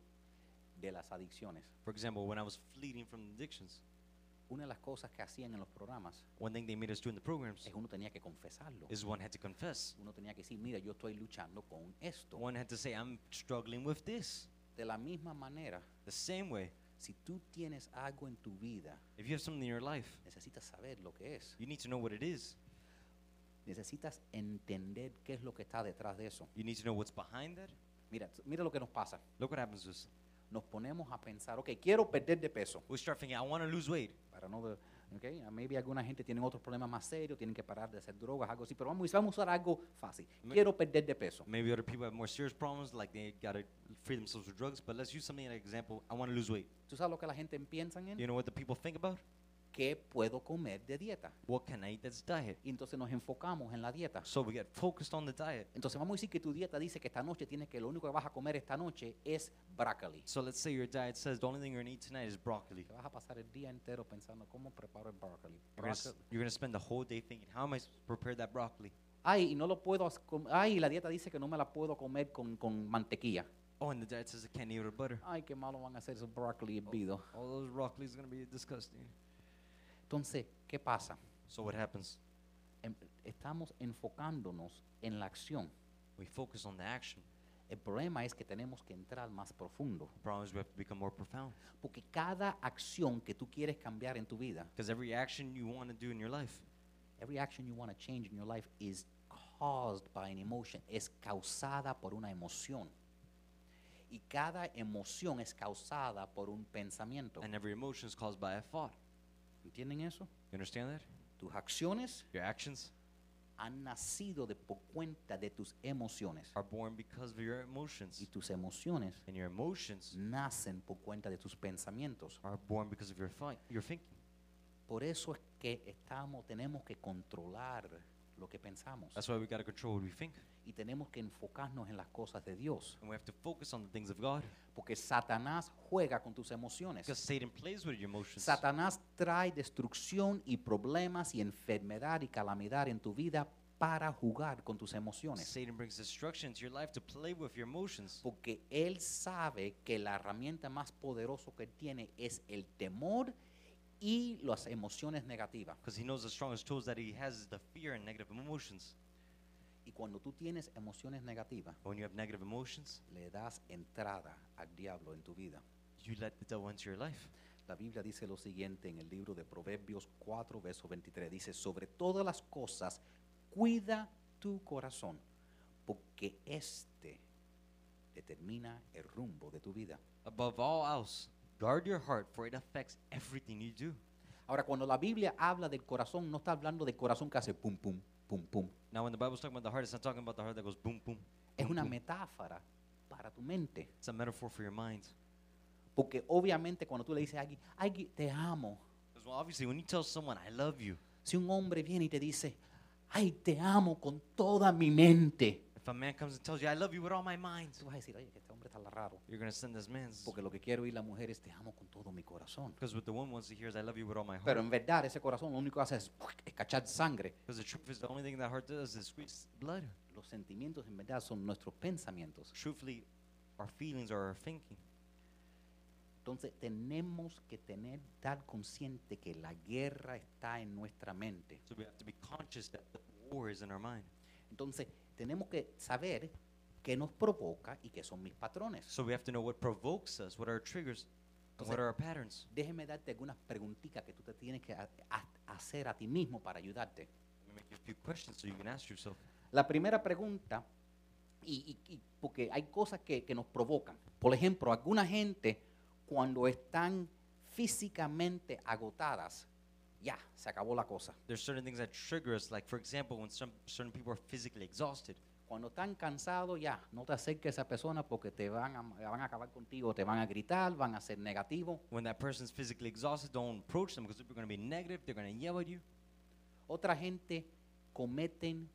de las adicciones, For example, when I was fleeing from addictions, una de las cosas que hacían en los programas one thing they made us do in the programs es uno tenía que confesarlo. is one had to confess. Uno tenía que decir, mira, yo estoy luchando con esto. One had to say, I'm struggling with this. De la misma manera, The same way, si tú tienes algo en tu vida, if you have something in your life, necesitas saber lo que es. you need to know what it is. Necesitas entender qué es lo que está detrás de eso. You need to know what's behind that. Mira, mira lo que nos pasa. Look what happens to us. Nos ponemos a pensar, ok, quiero perder de peso. We start thinking, I want to lose weight. Para no, de- ok, ah, maybe alguna gente tiene otros problemas más serios, tienen que parar de hacer drogas, algo así, pero vamos, vamos a usar algo fácil. Quiero perder de peso. Maybe other people have more serious problems, like they got to free themselves from drugs. But let's use something like example. I want to lose weight. ¿Tú sabes lo que la gente piensa en? You know what the people think about? ¿Qué puedo comer de dieta? What can I eat that's diet? Y entonces nos enfocamos en la dieta. So we get focused on the diet. Entonces vamos a decir que tu dieta dice que esta noche tienes que lo único que vas a comer esta noche es brócoli. So let's say your diet says the only thing you're gonna eat tonight is broccoli. Te vas a pasar el día entero pensando cómo preparo el brócoli. You're you're gonna spend the whole day thinking, how am I supposed to prepare that broccoli? Ay, y no lo puedo, ay, la dieta dice que no me la puedo comer con, con mantequilla. Oh, and the diet says I can't eat it with butter. Ay, qué malo van a ser esos brócoli hervidos. All those broccoli is gonna be disgusting. Entonces, ¿qué pasa? So what happens? Em- Estamos enfocándonos en la acción. We focus on the action. El problema es que tenemos que entrar más profundo. The problem is we have to become more profound. Porque cada acción que tú quieres cambiar en tu vida, Because every action you want to do in your life, every action you want to change in your life is caused by an emotion, es causada por una emoción. Y cada emoción es causada por un pensamiento. and every emotion is caused by a thought. ¿Entienden eso? You understand that? Tus acciones Your actions han nacido de por cuenta de tus emociones. are born because of your emotions. Y tus emociones And your emotions nacen por cuenta de tus pensamientos. are born because of your, fi- your thinking. Por eso es que estamos, tenemos que controlar lo que pensamos. That's why we got to control what we think. Y tenemos que enfocarnos en las cosas de Dios. And we have to focus on the things of God. Porque Satanás juega con tus emociones. Because Satan plays with your emotions. Satanás trae destrucción y problemas y enfermedad y calamidad en tu vida para jugar con tus emociones. Satan brings destruction into your life to play with your emotions. Porque él sabe que la herramienta más poderosa que él tiene es el temor y las emociones negativas. Because he knows the strongest tools that he has is the fear and negative emotions. Y cuando tú tienes emociones negativas, When you have negative emotions, le das entrada al diablo en tu vida. you let the devil into your life. La Biblia dice lo siguiente en el libro de Proverbios 4, verso 23. Dice, sobre todas las cosas, cuida tu corazón, porque este determina el rumbo de tu vida. Above all else, guard your heart, for it affects everything you do. Ahora, cuando la Biblia habla del corazón, no está hablando del corazón que hace pum, pum, pum, pum. Now, when the Bible's talking about the heart, it's not talking about the heart that goes boom, boom. Es una boom. metáfora para tu mente. It's a metaphor for your mind. Porque obviamente cuando tú le dices a alguien, "Ay, te amo, Because well, obviously, when you tell someone, I love you, si un hombre viene y te dice, ay, te amo con toda mi mente, if a man comes and tells you, I love you with all my mind, tú vas a decir, oye, que este hombre está raro. you're going to send this man. Porque lo que quiero oír la mujer es, te amo con todo mi corazón. Because what the woman wants to hear is, I love you with all my heart. Pero en verdad ese corazón lo único que hace es escachar sangre. Because the truth is, the only thing that heart does is squeeze blood. Los sentimientos en verdad son nuestros pensamientos. Truthfully, our feelings are our thinking. Entonces tenemos que tener, estar consciente que la guerra está en nuestra mente. So we have to be conscious that the war is in our mind. Entonces tenemos que saber qué nos provoca y qué son mis patrones. So we have to know what provokes us, what are our triggers, and what are our patterns. Déjeme darte algunas preguntitas que tú te tienes que ha- ha- hacer a ti mismo para ayudarte. Let me make you a few questions so you can ask yourself. La primera pregunta, y, y- y porque hay cosas que, que nos provocan. Por ejemplo, alguna gente cuando están físicamente agotadas, ya, se acabó la cosa. There's certain things that trigger us, like for example, when some certain people are physically exhausted. Cuando están cansados, ya, no te acerques a esa persona porque te van a, van a acabar contigo, te van a gritar, van a ser negativos. When that person's physically exhausted, don't approach them because they're going to be negative. They're going to yell at you. Otra gente cometen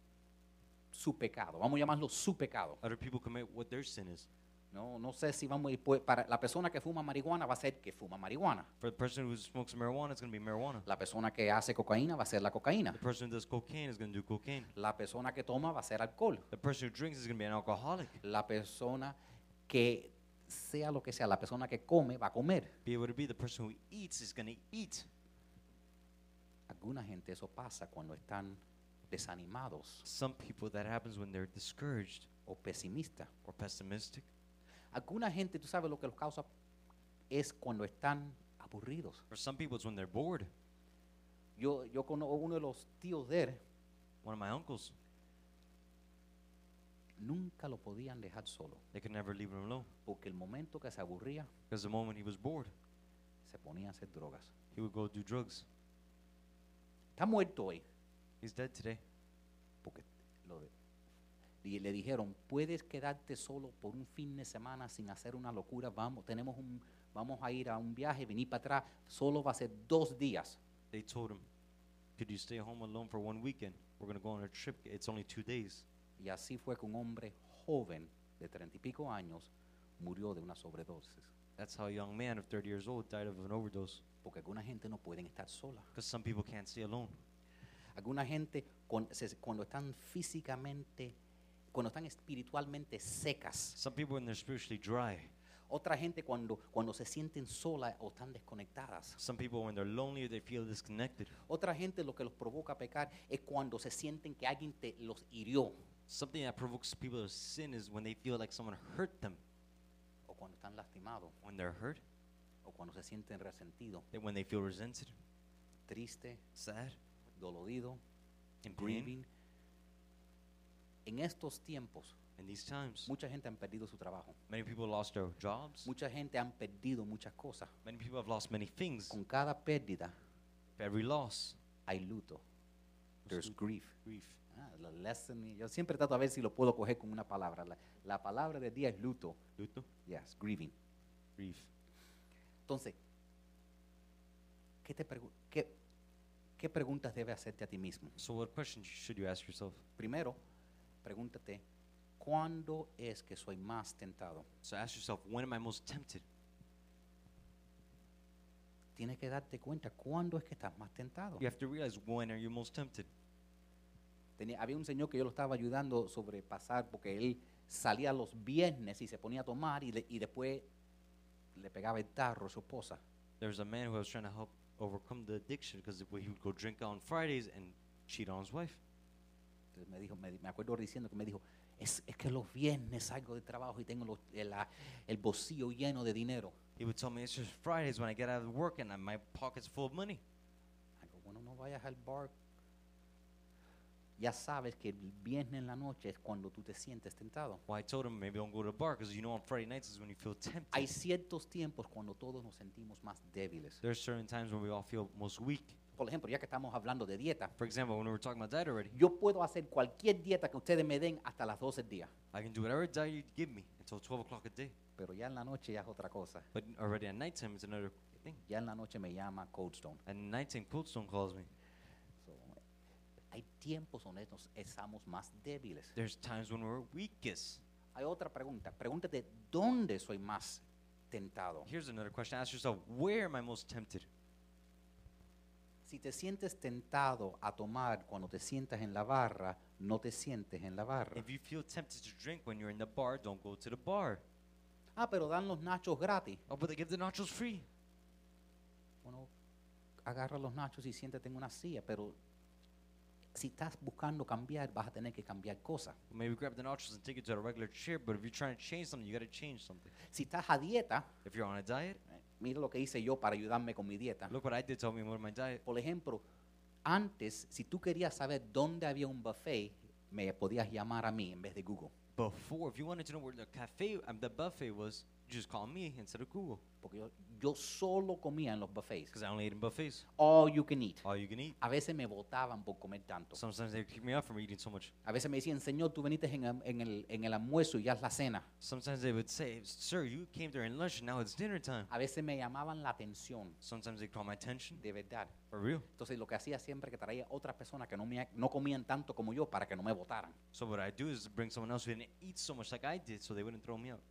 su pecado, vamos a llamarlo su pecado. Other people commit what their sin is. No, no sé si vamos a ir, pues, para la persona que fuma marihuana va a ser que fuma marihuana. For the person who smokes marijuana, it's going to be marijuana. La persona que hace cocaína va a ser la cocaína. The person who does cocaine is going to do cocaine. La persona que toma va a ser alcohol. The person who drinks is going to be an alcoholic. La persona que sea lo que sea, la persona que come va a comer. Be able to be the person who eats is going to eat. Alguna gente eso pasa cuando están desanimados Some people that happens when they're discouraged o pesimistas. or pessimistic. Alguna gente, tú sabes lo que los causa es cuando están aburridos. For some people, it's when they're bored. Yo, yo conozco uno de los tíos de él, One of my uncles, nunca lo podían dejar solo, they could never leave him alone porque el momento que se aburría, because the moment he was bored, se ponía a hacer drogas. he would go do drugs. Está muerto hoy, He's dead today porque lo de- y le dijeron, puedes quedarte solo por un fin de semana sin hacer una locura, vamos, tenemos un, vamos a ir a un viaje, venir para atrás, solo va a ser dos días. they told him, Could you stay home alone for one weekend? We're going to go on a trip. It's only two days. Y así fue que un hombre joven de treinta y pico años murió de una sobredosis, That's how a young man of 30 years old died of an overdose. porque alguna gente no pueden estar sola. Because some people can't stay alone. Alguna gente con- se- cuando están físicamente, cuando están espiritualmente secas. Some people, when they're spiritually dry. Otra gente cuando, cuando se sienten solas o están desconectadas. Some people, when they're lonely, they feel disconnected. Otra gente lo que los provoca a pecar es cuando se sienten que alguien te, los hirió Something that provokes people to sin is when they feel like someone hurt them. o cuando están lastimados When they're hurt, o cuando se sienten resentidos, when they feel resented, triste, sad, dolorido, in grieving. En estos tiempos, In these times, mucha gente han perdido su trabajo. many people lost their jobs. Mucha gente han perdido muchas cosas. Many people have lost many things. Con cada pérdida every loss, hay luto. There's grief. grief. Ah, la lesson, yo siempre trato a ver si lo puedo coger con una palabra. La, la palabra del día es luto. Luto, Yes, grieving. grief. Entonces, ¿qué te pregunto? ¿Qué, ¿qué preguntas debes hacerte a ti mismo? So, what questions should you ask yourself? Primero, pregúntate, ¿cuándo es que soy más tentado? So, ask yourself, when am I most tempted? Tienes que darte cuenta cuándo es que estás más tentado. You have to realize when are you most tempted. Tenía- había un señor que yo lo estaba ayudando a sobrepasar porque él salía los viernes y se ponía a tomar y, le- y después le pegaba el tarro a su esposa. There was a man who I was trying to help overcome the addiction because he would go drink on Fridays and cheat on his wife. Me dijo, me, me acuerdo diciendo que me dijo, es, es que los viernes salgo de trabajo y tengo los- el, el bolsillo lleno de dinero. He would tell me it's just Fridays when I get out of work and my pocket's full of money. Digo, bueno, no vayas al bar. Ya sabes que el viernes en la noche es cuando tú te sientes tentado. Well, I told him maybe don't go to the bar because you know on Friday nights is when you feel tempted. Hay ciertos tiempos cuando todos nos sentimos más débiles. There's certain times when we all feel most weak. Por ejemplo, ya que estamos hablando de dieta, For example, when we were talking about diet already, yo puedo hacer cualquier dieta que ustedes me den hasta las 12 del día, I can do whatever diet you give me until 12 o'clock a day. pero ya en la noche ya es otra cosa. But already at nighttime, it's another thing. Ya en la noche me llama Cold Stone. At nighttime, Cold Stone calls me. So, hay tiempos donde nos estamos más débiles. There's times when we're weakest. Hay otra pregunta. Pregúntate, ¿dónde soy más tentado? Here's another question. Ask yourself, where am I most tempted? Si te sientes tentado a tomar cuando te sientas en la barra, no te sientes en la barra. If you feel tempted to drink when you're in the bar, don't go to the bar. Ah, pero dan los nachos gratis. Oh, but they give the nachos free. Bueno, agarra los nachos y siéntate en una silla, pero si estás buscando cambiar, vas a tener que cambiar cosas. Maybe grab the nachos and take it to a regular chair, but if you're trying to change something, you got to change something. Si estás a dieta, If you're on a diet, mira lo que hice yo para ayudarme con mi dieta. look what I did to help me with my diet. Por ejemplo, antes, si tú querías saber dónde había un buffet, me podías llamar a mí en vez de Google. Before, if you wanted to know where the cafe, um, the buffet was, just call me instead of Google. Porque yo, yo solo comía en los buffets. Because I only ate in buffets. All you can eat. All you can eat. A veces me votaban por comer tanto. Sometimes they kick me out from eating so much. A veces me decían, Señor, tú veniste en, el- en el, en el almuerzo y ya es la cena. Sometimes they would say, Sir, you came during lunch and now it's dinner time. A veces me llamaban la atención, Sometimes they call my attention. de verdad. For real. Entonces lo que hacía siempre que traía otras personas que no, me, no comían tanto como yo para que no me votaran. So what I do is bring someone else who didn't eat so much like I did so they wouldn't throw me out.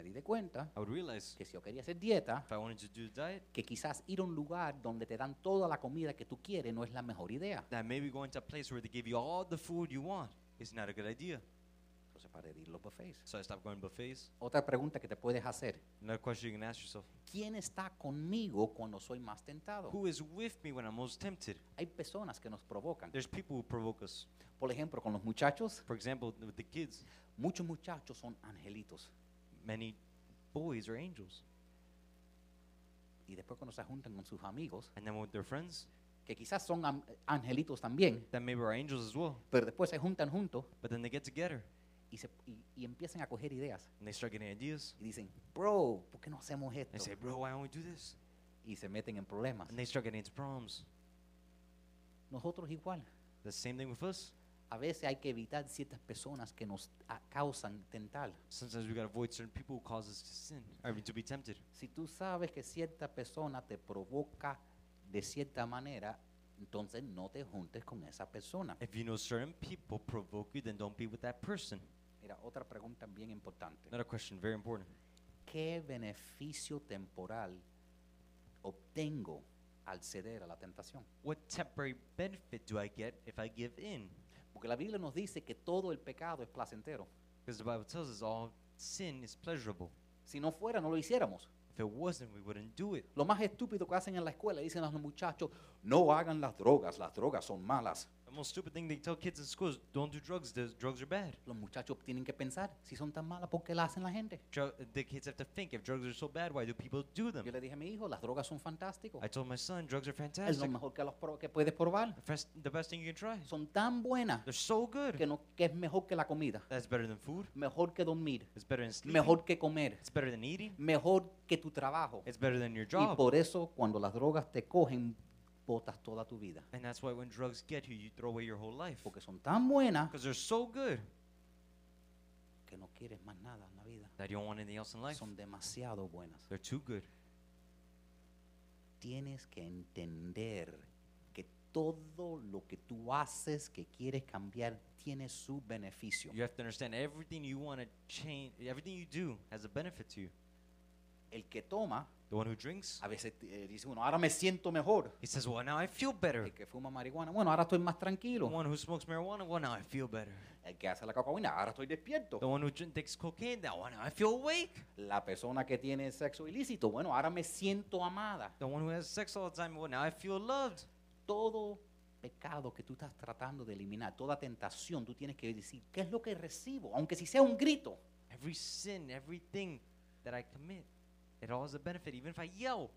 Me di de cuenta I would realize que si yo quería hacer dieta, if I wanted to do diet, que quizás ir a un lugar donde te dan toda la comida que tú quieres no es la mejor idea. that maybe going to a place where they give you all the food you want is not a good idea. Entonces para ir a los buffets. So I stopped going buffets. Otra pregunta que te puedes hacer. Another question you can ask yourself ¿Quién está conmigo cuando soy más tentado? Who is with me when I'm most tempted? Hay personas que nos provocan. There's people who provoke us. Por ejemplo, con los muchachos, For example, with the kids, muchos muchachos son angelitos. Many boys are angels. Y después cuando se juntan con sus amigos, And then with their friends, que quizás son am- angelitos también, that maybe are angels as well. pero después se juntan juntos But then they get together y, se, y, y empiezan a coger ideas. and they start getting ideas. Y dicen, bro, ¿por qué no hacemos esto? They say, bro, why don't we do this? Y se meten en problemas. And they start getting into problems. Nosotros igual. The same thing with us. A veces hay que evitar ciertas personas que nos ah, causan tentar. Sometimes we got to avoid certain people who cause us to sin, I mean, to be tempted. Si tú sabes que cierta persona te provoca de cierta manera, entonces no te juntes con esa persona. If you know certain people provoke you, then don't be with that person. Mira, otra pregunta bien importante. Another question, very important. ¿Qué beneficio temporal obtengo al ceder a la tentación? What temporary benefit do I get if I give in? Porque la Biblia nos dice que todo el pecado es placentero. Because the Bible tells us all sin is pleasurable. Si no fuera, no lo hiciéramos. If it wasn't, we wouldn't do it. Lo más estúpido que hacen en la escuela, dicen a los muchachos, no hagan las drogas, las drogas son malas. The most stupid thing they tell kids in school is don't do drugs. The drugs are bad. Los muchachos tienen que pensar, si son tan malas, ¿por qué las hacen la gente? Dru- the kids have to think if drugs are so bad, why do people do them? Yo le dije a mi hijo, las drogas son fantásticos. I told my son drugs are Es lo fantastic. mejor que, los pro- que puedes probar. The best, the best thing you can try. Son tan buenas They're so good. que, no, que es mejor que la comida, That's better than food. mejor que dormir, It's better than sleeping. mejor que comer, It's better than eating. mejor que tu trabajo. It's better than your Y job. por eso cuando las drogas te cogen, botas toda tu vida. And that's why when drugs get you, you throw away your whole life. Porque son tan buenas Because they're so good que no quieres más nada en la vida. that you don't want anything else in life. Son demasiado buenas. They're too good. Tienes que entender que todo lo que tú haces que quieres cambiar tiene su beneficio. You have to understand everything you want to change, everything you do has a benefit to you. El que toma, The one who drinks, a veces eh, dice, bueno, ahora me siento mejor. he says, Well, now I feel better. El que fuma marihuana, bueno, ahora estoy más The tranquilo. one who smokes marijuana, well, now I feel better. El que hace la cocaína, ahora estoy despierto. The one who drink, takes cocaine, now, well, now I feel awake. La persona que tiene sexo ilícito, bueno, ahora me siento amada. The one who has sex all the time, well, now I feel loved. Todo pecado que tú estás tratando de eliminar, toda tentación, tú tienes que decir, ¿qué es lo que recibo? Aunque si sea un grito. Every sin, everything that I commit, it all has a benefit, even if I yell.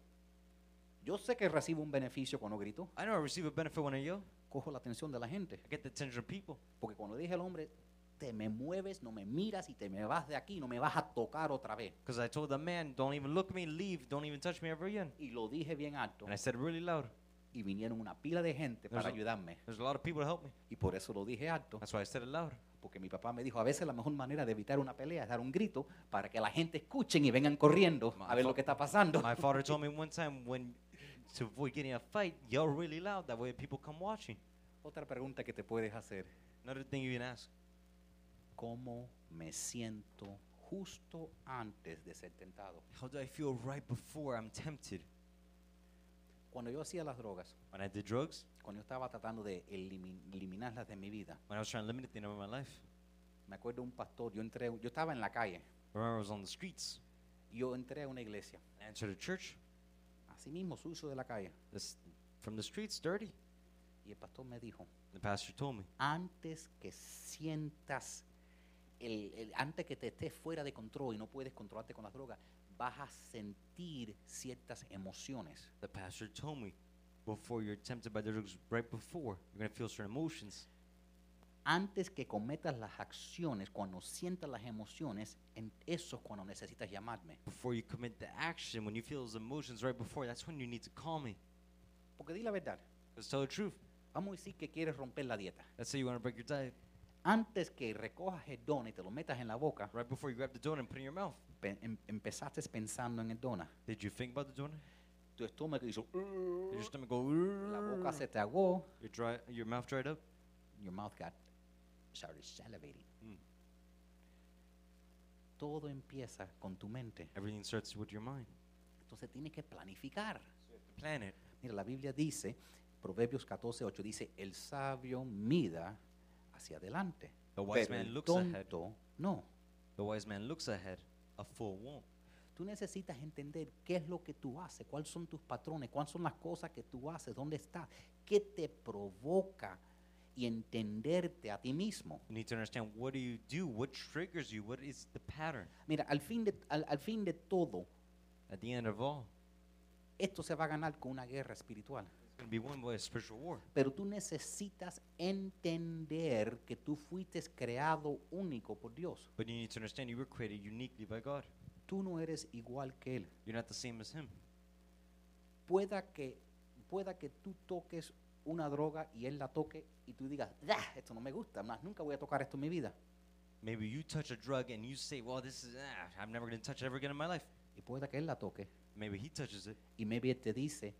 Yo sé que recibo un beneficio cuando grito, I know I receive a benefit when I yell. cojo la atención de la gente. I get the attention of people. Porque cuando dije al hombre, te me mueves, no me miras y te me vas de aquí, no me vas a tocar otra vez. Because I told the man, don't even look at me, leave, don't even touch me ever again. Y lo dije bien alto. And I said really loud. Y vinieron una pila de gente para There's a- ayudarme. There's a lot of people to help me. Y por eso lo dije alto. That's why I said it loud. Porque mi papá me dijo, a veces la mejor manera de evitar una pelea es dar un grito para que la gente escuchen y vengan corriendo a ver lo que está pasando. My father told me one time when to avoid getting a fight, yell really loud. That way people come watching. Otra pregunta que te puedes hacer. Another thing you can ask. ¿Cómo me siento justo antes de ser tentado? How do I feel right before I'm tempted? Cuando yo hacía las drogas, When I did drugs, cuando yo estaba tratando de elimi- eliminarlas de mi vida, when I was trying to limit things in my life, me acuerdo un pastor, yo entré, yo estaba en la calle, I remember I was on the streets. yo entré a una iglesia, I entered a church. así mismo sucio de la calle, This, from the streets, dirty. y el pastor me dijo, The pastor told me, antes que sientas, el, el- antes que te estés fuera de control y no puedes controlarte con las drogas, vas a sentir ciertas emociones. the pastor told me, before you're tempted by the drugs, right before, you're going to feel certain emotions. Antes que cometas las acciones, cuando sientas las emociones, en eso es cuando necesitas llamarme. Before you commit the action, when you feel those emotions right before, that's when you need to call me. Porque di la verdad, Let's tell the truth. vamos a decir que quieres romper la dieta. Let's say you want to break your diet. Antes que recojas el don y te lo metas en la boca, Right before you grab the donut and put it in your mouth, pe- em- empezaste pensando en el donut. did you think about the donut? Tu estómago hizo, Did your stomach go, la boca se te agó, your, dry, your mouth dried up? your mouth got started salivating. Mm. Todo empieza con tu mente. Everything starts with your mind. Entonces tienes que planificar. Plan it. Mira, la Biblia dice, Proverbios 14, 8 dice, el sabio mida hacia adelante. The wise pero man el looks ahead. tonto no. The wise man looks ahead. A fool won't. Tú necesitas entender qué es lo que tú haces, cuáles son tus patrones, cuáles son las cosas que tú haces, dónde estás, qué te provoca y entenderte a ti mismo. You need to understand what do you do? What triggers you? What is the pattern? Mira, al fin de, al, al fin de todo, At the end of all, esto se va a ganar con una guerra espiritual. Pero tú necesitas entender que tú fuiste creado único por Dios. But you need to understand you were created uniquely by God. Tú no eres igual que Él. You're not the same as Him. Pueda que, pueda que tú toques una droga y Él la toque y tú digas, "Ah, esto no me gusta, más nunca voy a tocar esto en mi vida. Maybe you touch a drug and you say, well, this is, ah, I'm never going to touch it ever again in my life. Y pueda que Él la toque Maybe He touches it. y maybe Él te dice,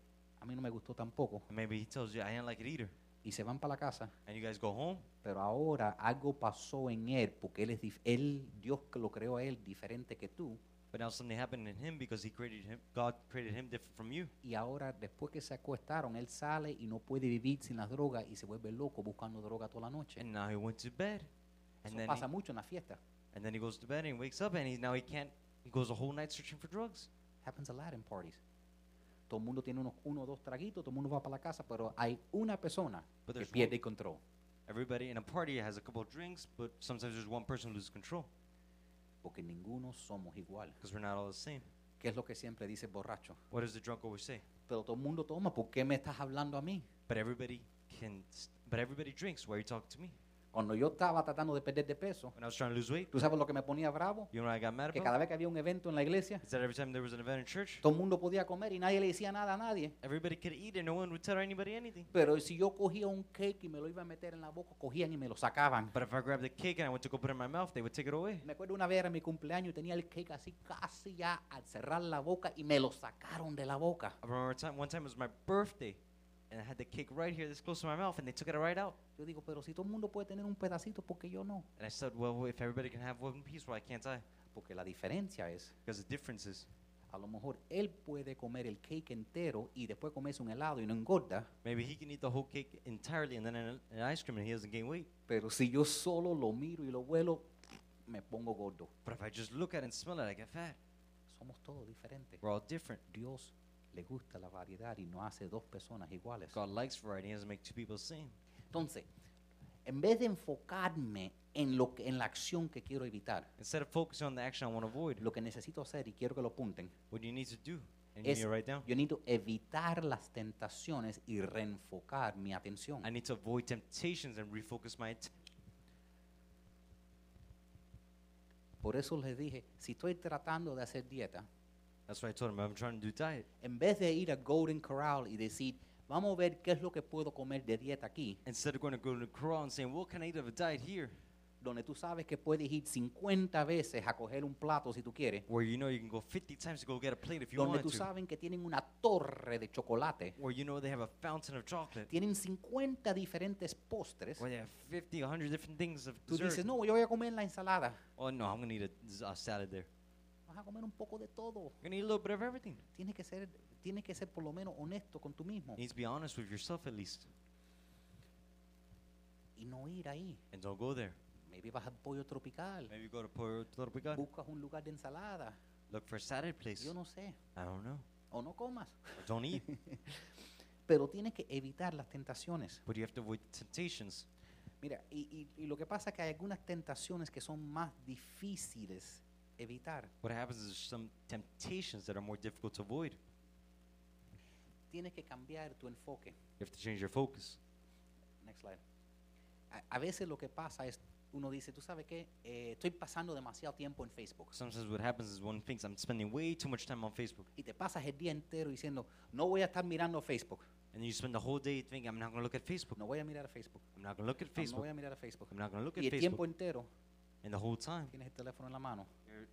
a mí no me gustó tampoco. Maybe He tells you, I didn't like it either. Y se van para la casa. And you guys go home. Pero ahora algo pasó en Él porque Él es dif- él, Dios que lo creó a Él diferente que tú. But now something happened in Him because He created Him, God created Him different from you. Y ahora, después que se acuestaron, Él sale y no puede vivir sin las drogas y se vuelve loco buscando droga toda la noche. And now He went to bed. And Eso then, pasa he, mucho en la fiesta. and then he goes to bed and he wakes up and he, now he can't, he goes a whole night searching for drugs. Happens a lot in parties. Todo el mundo tiene unos uno o dos traguitos, todo el mundo va para la casa, pero hay una persona But que there's pierde el control. Everybody in a party has a couple of drinks, but sometimes there's one person who loses control Porque ninguno somos igual. because we're not all the same. ¿Qué es lo que siempre dice el borracho? What does the drunk always say? Pero todo el mundo toma, ¿por qué me estás hablando a mí? But everybody can, s- but everybody drinks. Why are you talking to me? Cuando yo estaba tratando de perder de peso, When I was trying to lose weight, ¿tú sabes lo que me ponía bravo? you know what I got mad Que cada vez que había un evento en la iglesia, Is that every time there was an event in church, todo el mundo podía comer y nadie le decía nada a nadie. everybody could eat and no one would tell anybody anything. Pero si yo cogía un cake y me lo iba a meter en la boca, cogían y me lo sacaban. But if I grabbed the cake and I went to go put it in my mouth, they would take it away. Me acuerdo una vez era mi cumpleaños y tenía el cake así casi ya al cerrar la boca y me lo sacaron de la boca. I remember a time, one time it was my birthday, and I had the cake right here, this close to my mouth, and they took it right out. Yo digo, pero si todo el mundo puede tener un pedacito, ¿por qué yo no? And I said, well, if everybody can have one piece, why can't I? Porque la diferencia es, Because the difference is, a lo mejor él puede comer el cake entero y después comerse un helado y no engorda, maybe he can eat the whole cake entirely and then an, an ice cream and he doesn't gain weight. pero si yo solo lo miro y lo vuelo, me pongo gordo. But if I just look at it and smell it, I get fat. Somos todos diferentes. We're all different. Dios le gusta la variedad y no hace dos personas iguales. God likes variety. He doesn't make two people the same. Entonces, en vez de enfocarme en, lo que, en la acción que quiero evitar, Instead of focusing on the action I want to avoid, lo que necesito hacer, y quiero que lo apunten, what you need to do? And you es need to write down. yo necesito evitar las tentaciones y reenfocar mi atención. I need to avoid temptations and refocus my attention. Por eso les dije, si estoy tratando de hacer dieta, That's why I told him I'm trying to do diet. en vez de ir a Golden Corral y decir, vamos a ver qué es lo que puedo comer de dieta aquí, Instead of going to go to the corral and saying, what can I eat of a diet here? donde tú sabes que puedes ir 50 veces a coger un plato si tú quieres, Where you know you can go 50 times to go get a plate if you donde want tú to. sabes que tienen una torre de chocolate, Where you know they have a fountain of chocolate. tienen 50 diferentes postres, Where they have 50, 100 different things of tú dessert. dices, no, yo voy a comer la ensalada. Oh no, I'm going to eat a, a salad there. Vas a comer un poco de todo. Going to eat a little bit of everything. Tienes que ser, tienes que ser por lo menos honesto con tú mismo You need to be honest with yourself at least. y no ir ahí. And don't go there. Maybe vas al pollo tropical, Maybe go to Puerto Tropical. buscas un lugar de ensalada. Look for a salad place. Yo no sé, I don't know. o no comas. Or don't eat. Pero tienes que evitar las tentaciones. but you have to avoid temptations. Mira, y, y- y lo que pasa es que hay algunas tentaciones que son más difíciles evitar. What happens is some temptations that are more difficult to avoid. Tienes que cambiar tu enfoque. You have to change your focus. Next slide. A, a veces lo que pasa es, uno dice, tú sabes qué, Eh, estoy pasando demasiado tiempo en Facebook. Sometimes what happens is one thinks I'm spending way too much time on Facebook. Y te pasas el día entero diciendo, no voy a estar mirando Facebook. And you spend the whole day thinking, I'm not going to look at Facebook. No voy a mirar a Facebook. I'm not going to look at No, no Facebook. voy a mirar a Facebook. I'm not going to look at Y el tiempo Facebook. entero And the whole time, tienes el teléfono en la mano.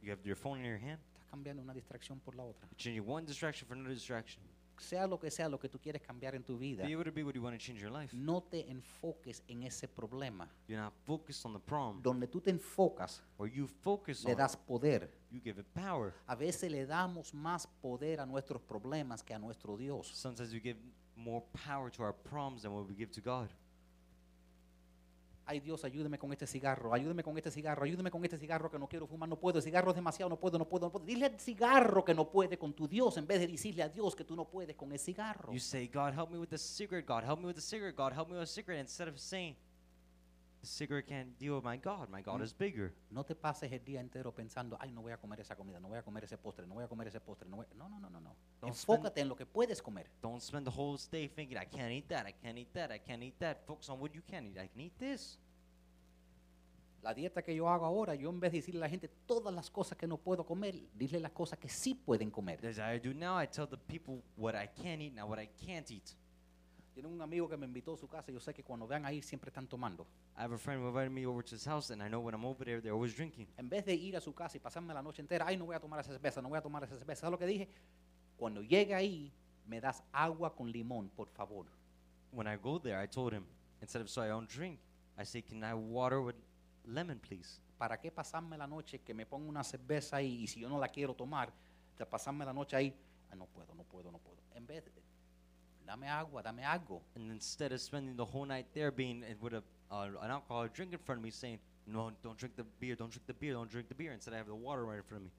You have your phone in your hand. Estás cambiando una distracción por la otra. You're changing one distraction for another distraction. Sea lo que sea lo que tú quieres cambiar en tu vida, Be able to be what you want to change your life. no te enfoques en ese problema. You're not focused on the problem. Donde tú te enfocas, Where you focus le on das poder. you give it power. A veces le damos más poder a nuestros problemas que a nuestro Dios. Sometimes we give more power to our problems than what we give to God. Ay Dios, ayúdame con este cigarro, ayúdame con este cigarro, ayúdame con este cigarro que no quiero fumar, no puedo, el cigarro es demasiado, no puedo, no puedo, no puedo. Dile al cigarro que no puede con tu Dios en vez de decirle a Dios que tú no puedes con el cigarro. You say, God, help me with the cigarette. God, help me with the cigarette. God, help me with the cigarette. Instead of saying, cigarette can't deal with my God. My God Mm. is bigger. No te pases el día entero pensando, ay, no voy a comer esa comida, no voy a comer ese postre, no voy a comer ese postre. No, voy-". no, no, no, no. no. Don't spend- Enfócate en lo que puedes comer. Don't spend the whole day thinking, I can't eat that. I can't eat that. I can't eat that. Focus on what you can eat. I can eat this. La dieta que yo hago ahora, yo en vez de decirle a la gente todas las cosas que no puedo comer, dile las cosas que sí pueden comer. As I do now, I tell the people what I can eat, now what I can't eat. Tiene un amigo que me invitó a su casa yo sé que cuando vean ahí siempre están tomando. I have a friend who invited me over to his house, and I know when I'm over there, they're always drinking. En vez de ir a su casa y pasarme la noche entera, ay, no voy a tomar esa cerveza, no voy a tomar esa cerveza. ¿Sabes lo que dije? Cuando llegue ahí, me das agua con limón, por favor. When I go there, I told him, instead of so I don't drink, I say, can I have water with lemon, please? ¿Para qué pasarme la noche que me ponga una cerveza ahí y si yo no la quiero tomar, de pasarme la noche ahí, "Ah, no puedo, no puedo, no puedo. En vez de, dame agua, dame algo. And instead of spending the whole night there being with a, uh, an alcoholic drink in front of me saying, no, don't drink the beer, don't drink the beer, don't drink the beer, instead I have the water right in front of me.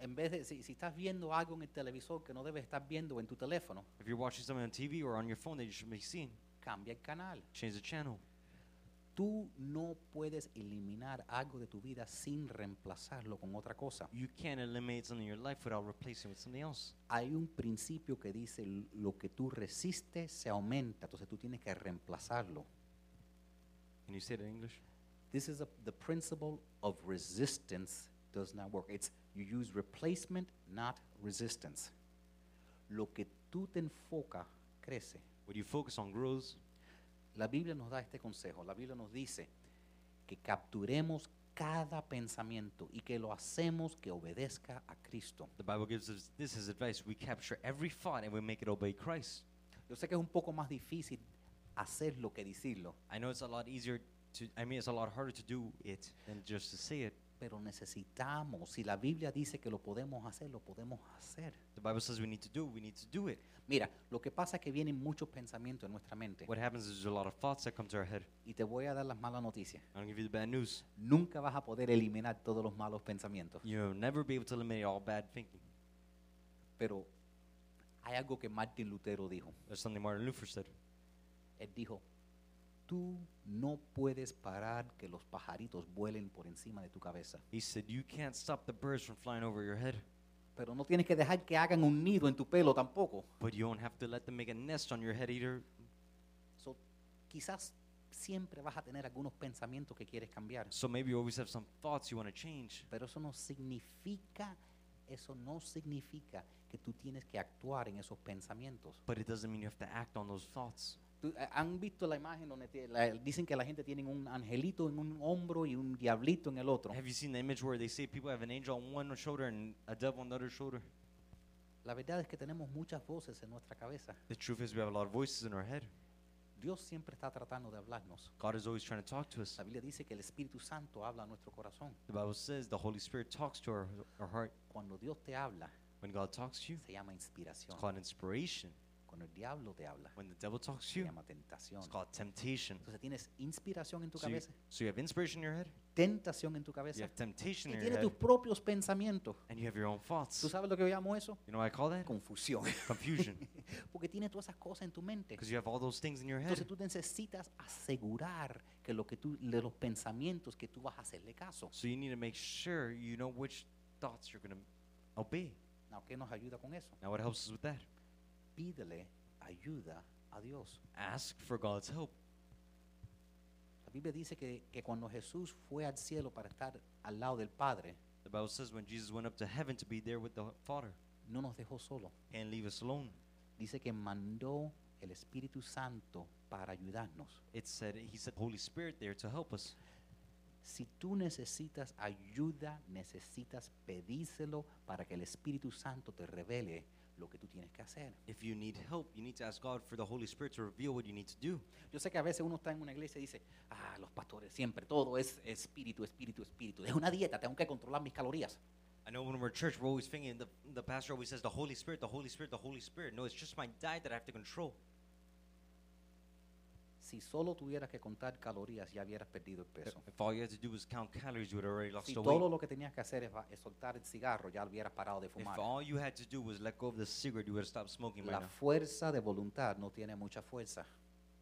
En vez de, si, si estás viendo algo en el televisor que no debes estar viendo en tu teléfono, If you're watching something on TV or on your phone that you should be seeing, cambia el canal. change the channel. Tú no puedes eliminar algo de tu vida sin reemplazarlo con otra cosa. You can't eliminate something in your life without replacing it with something else. Hay un principio que dice "L- lo que tú resistes se aumenta, entonces tú tienes que reemplazarlo. Can you say that in English? This is a, the principle of resistance does not work. It's you use replacement, not resistance. Lo que tú te enfoca crece. What you focus on grows. La Biblia nos da este consejo. La Biblia nos dice que capturemos cada pensamiento y que lo hacemos que obedezca a Cristo. The Bible gives us this as advice. We capture every thought and we make it obey Christ. Yo sé que es un poco más difícil hacerlo que decirlo, I know it's a lot easier to, I mean, it's a lot harder to do it than just to say it. Pero necesitamos, si la Biblia dice que lo podemos hacer, lo podemos hacer. The Bible says we need to do it, we need to do it. Mira, lo que pasa es que vienen muchos pensamientos en nuestra mente What happens is there's a lot of thoughts that come to our head. y te voy a dar las malas noticias. I'll give you the bad news. Nunca vas a poder eliminar todos los malos pensamientos, You'll never be able to eliminate all bad thinking. pero hay algo que Martin Lutero dijo. There's something Martin Luther said. Él dijo, tú no puedes parar que los pajaritos vuelen por encima de tu cabeza, He said, You can't stop the birds from flying over your head, pero no tienes que dejar que hagan un nido en tu pelo tampoco. but you don't have to let them make a nest on your head either. So, quizás siempre vas a tener algunos pensamientos que quieres cambiar, So maybe you always have some thoughts you want to change. pero eso no significa, eso no significa que tú tienes que actuar en esos pensamientos. But it doesn't mean you have to act on those thoughts. Eh, ¿Han visto la imagen donde te- la- dicen que la gente tiene un angelito en un hombro y un diablito en el otro? Have you seen the image where they say people have an angel on one shoulder and a devil on the other shoulder? La verdad es que tenemos muchas voces en nuestra cabeza. The truth is, we have a lot of voices in our head. Dios siempre está tratando de hablarnos. God is always trying to talk to us. La Biblia dice que el Espíritu Santo habla a nuestro corazón. The Bible says the Holy Spirit talks to our, our heart. Cuando Dios te habla, When God talks to you, se llama it's inspiración. called inspiration. Cuando el diablo te habla, When the devil talks to se you, llama tentación. it's called temptation. Entonces tienes inspiración en tu So you, cabeza, so you have inspiration in your head, tentación en tu you cabeza, have temptation y in your tienes head, tus propios pensamientos. and you have your own ¿Tú thoughts. sabes lo que yo llamo eso? You know what I call that? Confusión. Confusion. Porque tienes todas esas cosas en tu mente. Because you have all those things in your head. Entonces tú necesitas asegurar que lo que tú, de los pensamientos que tú vas a hacerle caso. So you need to make sure you know which thoughts you're going to obey. Now, ¿qué nos ayuda con eso? Now, what helps us with that? Pídele ayuda a Dios. Ask for God's help. La Biblia dice que, que cuando Jesús fue al cielo para estar al lado del Padre, The Bible says when Jesus went up to heaven to be there with the Father, no nos dejó solo. Didn't leave us alone. Dice que mandó el Espíritu Santo para ayudarnos. It said He said Holy Spirit there to help us. Si tú necesitas ayuda, necesitas pedírselo para que el Espíritu Santo te revele lo que tú tienes que hacer. If you need help, you need to ask God for the Holy Spirit to reveal what you need to do. Yo sé que a veces uno está en una iglesia y dice, ah, los pastores siempre, todo es espíritu, espíritu, espíritu. Es una dieta, tengo que controlar mis calorías. I know when we're at church, we're always thinking, the, the pastor always says, the Holy Spirit, the Holy Spirit, the Holy Spirit. No, it's just my diet that I have to control. Si solo tuvieras que contar calorías, ya hubieras perdido el If, peso. if all you had to do was count calories, you would already lost Si the todo weight. lo que tenías que hacer es, soltar el cigarro, ya hubieras parado de If fumar. all you had to do was let go of the cigarette, you would have stopped smoking by La now. fuerza de voluntad no tiene mucha fuerza.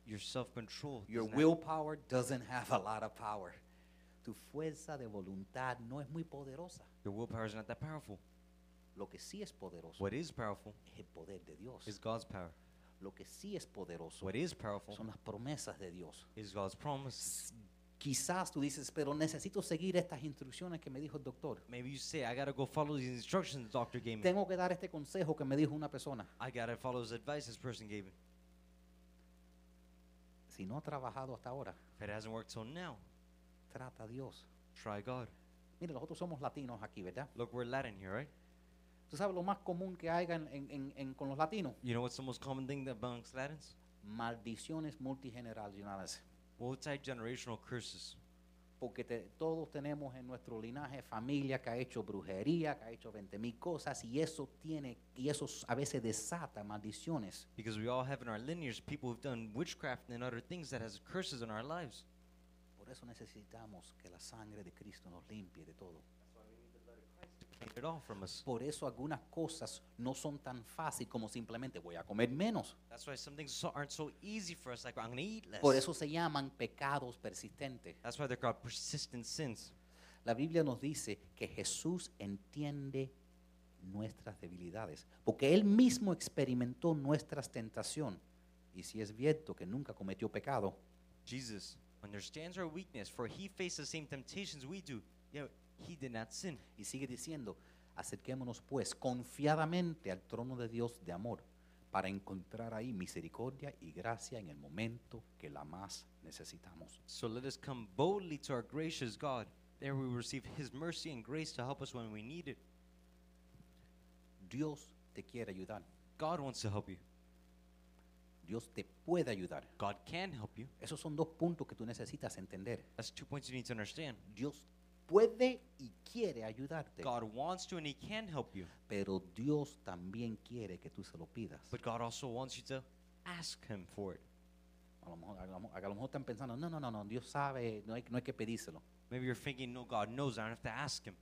Your self-control. Your doesn't have- willpower doesn't have a lot of power. Tu fuerza de voluntad no es muy poderosa. Your willpower is not that powerful. Lo que sí es poderoso What is powerful es el poder de Dios. is God's power. Lo que sí es poderoso What is powerful son las promesas de Dios. is God's promise. Quizás tú dices, pero necesito seguir estas instrucciones que me dijo el doctor. Maybe you say, I gotta go follow these instructions the doctor gave me. Tengo que dar este consejo que me dijo una persona. I gotta follow his advice this person gave me. Si no ha trabajado hasta ahora, If it hasn't worked till now, trata a Dios. try God. Mire, nosotros somos latinos aquí, ¿verdad? Look, we're Latin here, right? ¿Tú sabes lo más común que hay en, en- en- con los latinos? You know what's the most common thing amongst Latins? Maldiciones multigeneracionales. Multi-generational curses. Porque te- todos tenemos en nuestro linaje familia que ha hecho brujería, que ha hecho 20 mil cosas y eso tiene, y eso a veces desata maldiciones. Because we all have in our lineage people who've done witchcraft and other things that has curses in our lives. Por eso necesitamos que la sangre de Cristo nos limpie de todo. It off from us. Por eso algunas cosas no son tan fáciles como simplemente voy a comer menos. That's why some things so, aren't so easy for us. Like I'm gonna eat less. Por eso se llaman pecados persistentes. That's why they're called persistent sins. La Biblia nos dice que Jesús entiende nuestras debilidades, porque Él mismo experimentó nuestras tentaciones. Y si es cierto que nunca cometió pecado, Jesus understands our weakness, for he faced the same temptations we do. Yet he did not sin. y sigue diciendo, acerquémonos pues confiadamente al trono de Dios de amor, para encontrar ahí misericordia y gracia en el momento que la más necesitamos. So let us come boldly to our gracious God. There we receive his mercy and grace to help us when we need it. Dios te quiere ayudar. God wants to help you. Dios te puede ayudar. God can help you. Esos son dos puntos que tú necesitas entender. That's two points you need to understand. Dios puede y quiere ayudarte, God wants to and He can help you. pero Dios también quiere que tú se lo pidas. But God also wants you to ask Him for it. A lo mejor, a lo mejor- a lo mejor están pensando, no, no, no, no, Dios sabe, no hay, no hay que pedírselo. Maybe you're thinking, no, God knows. I don't have to ask Him.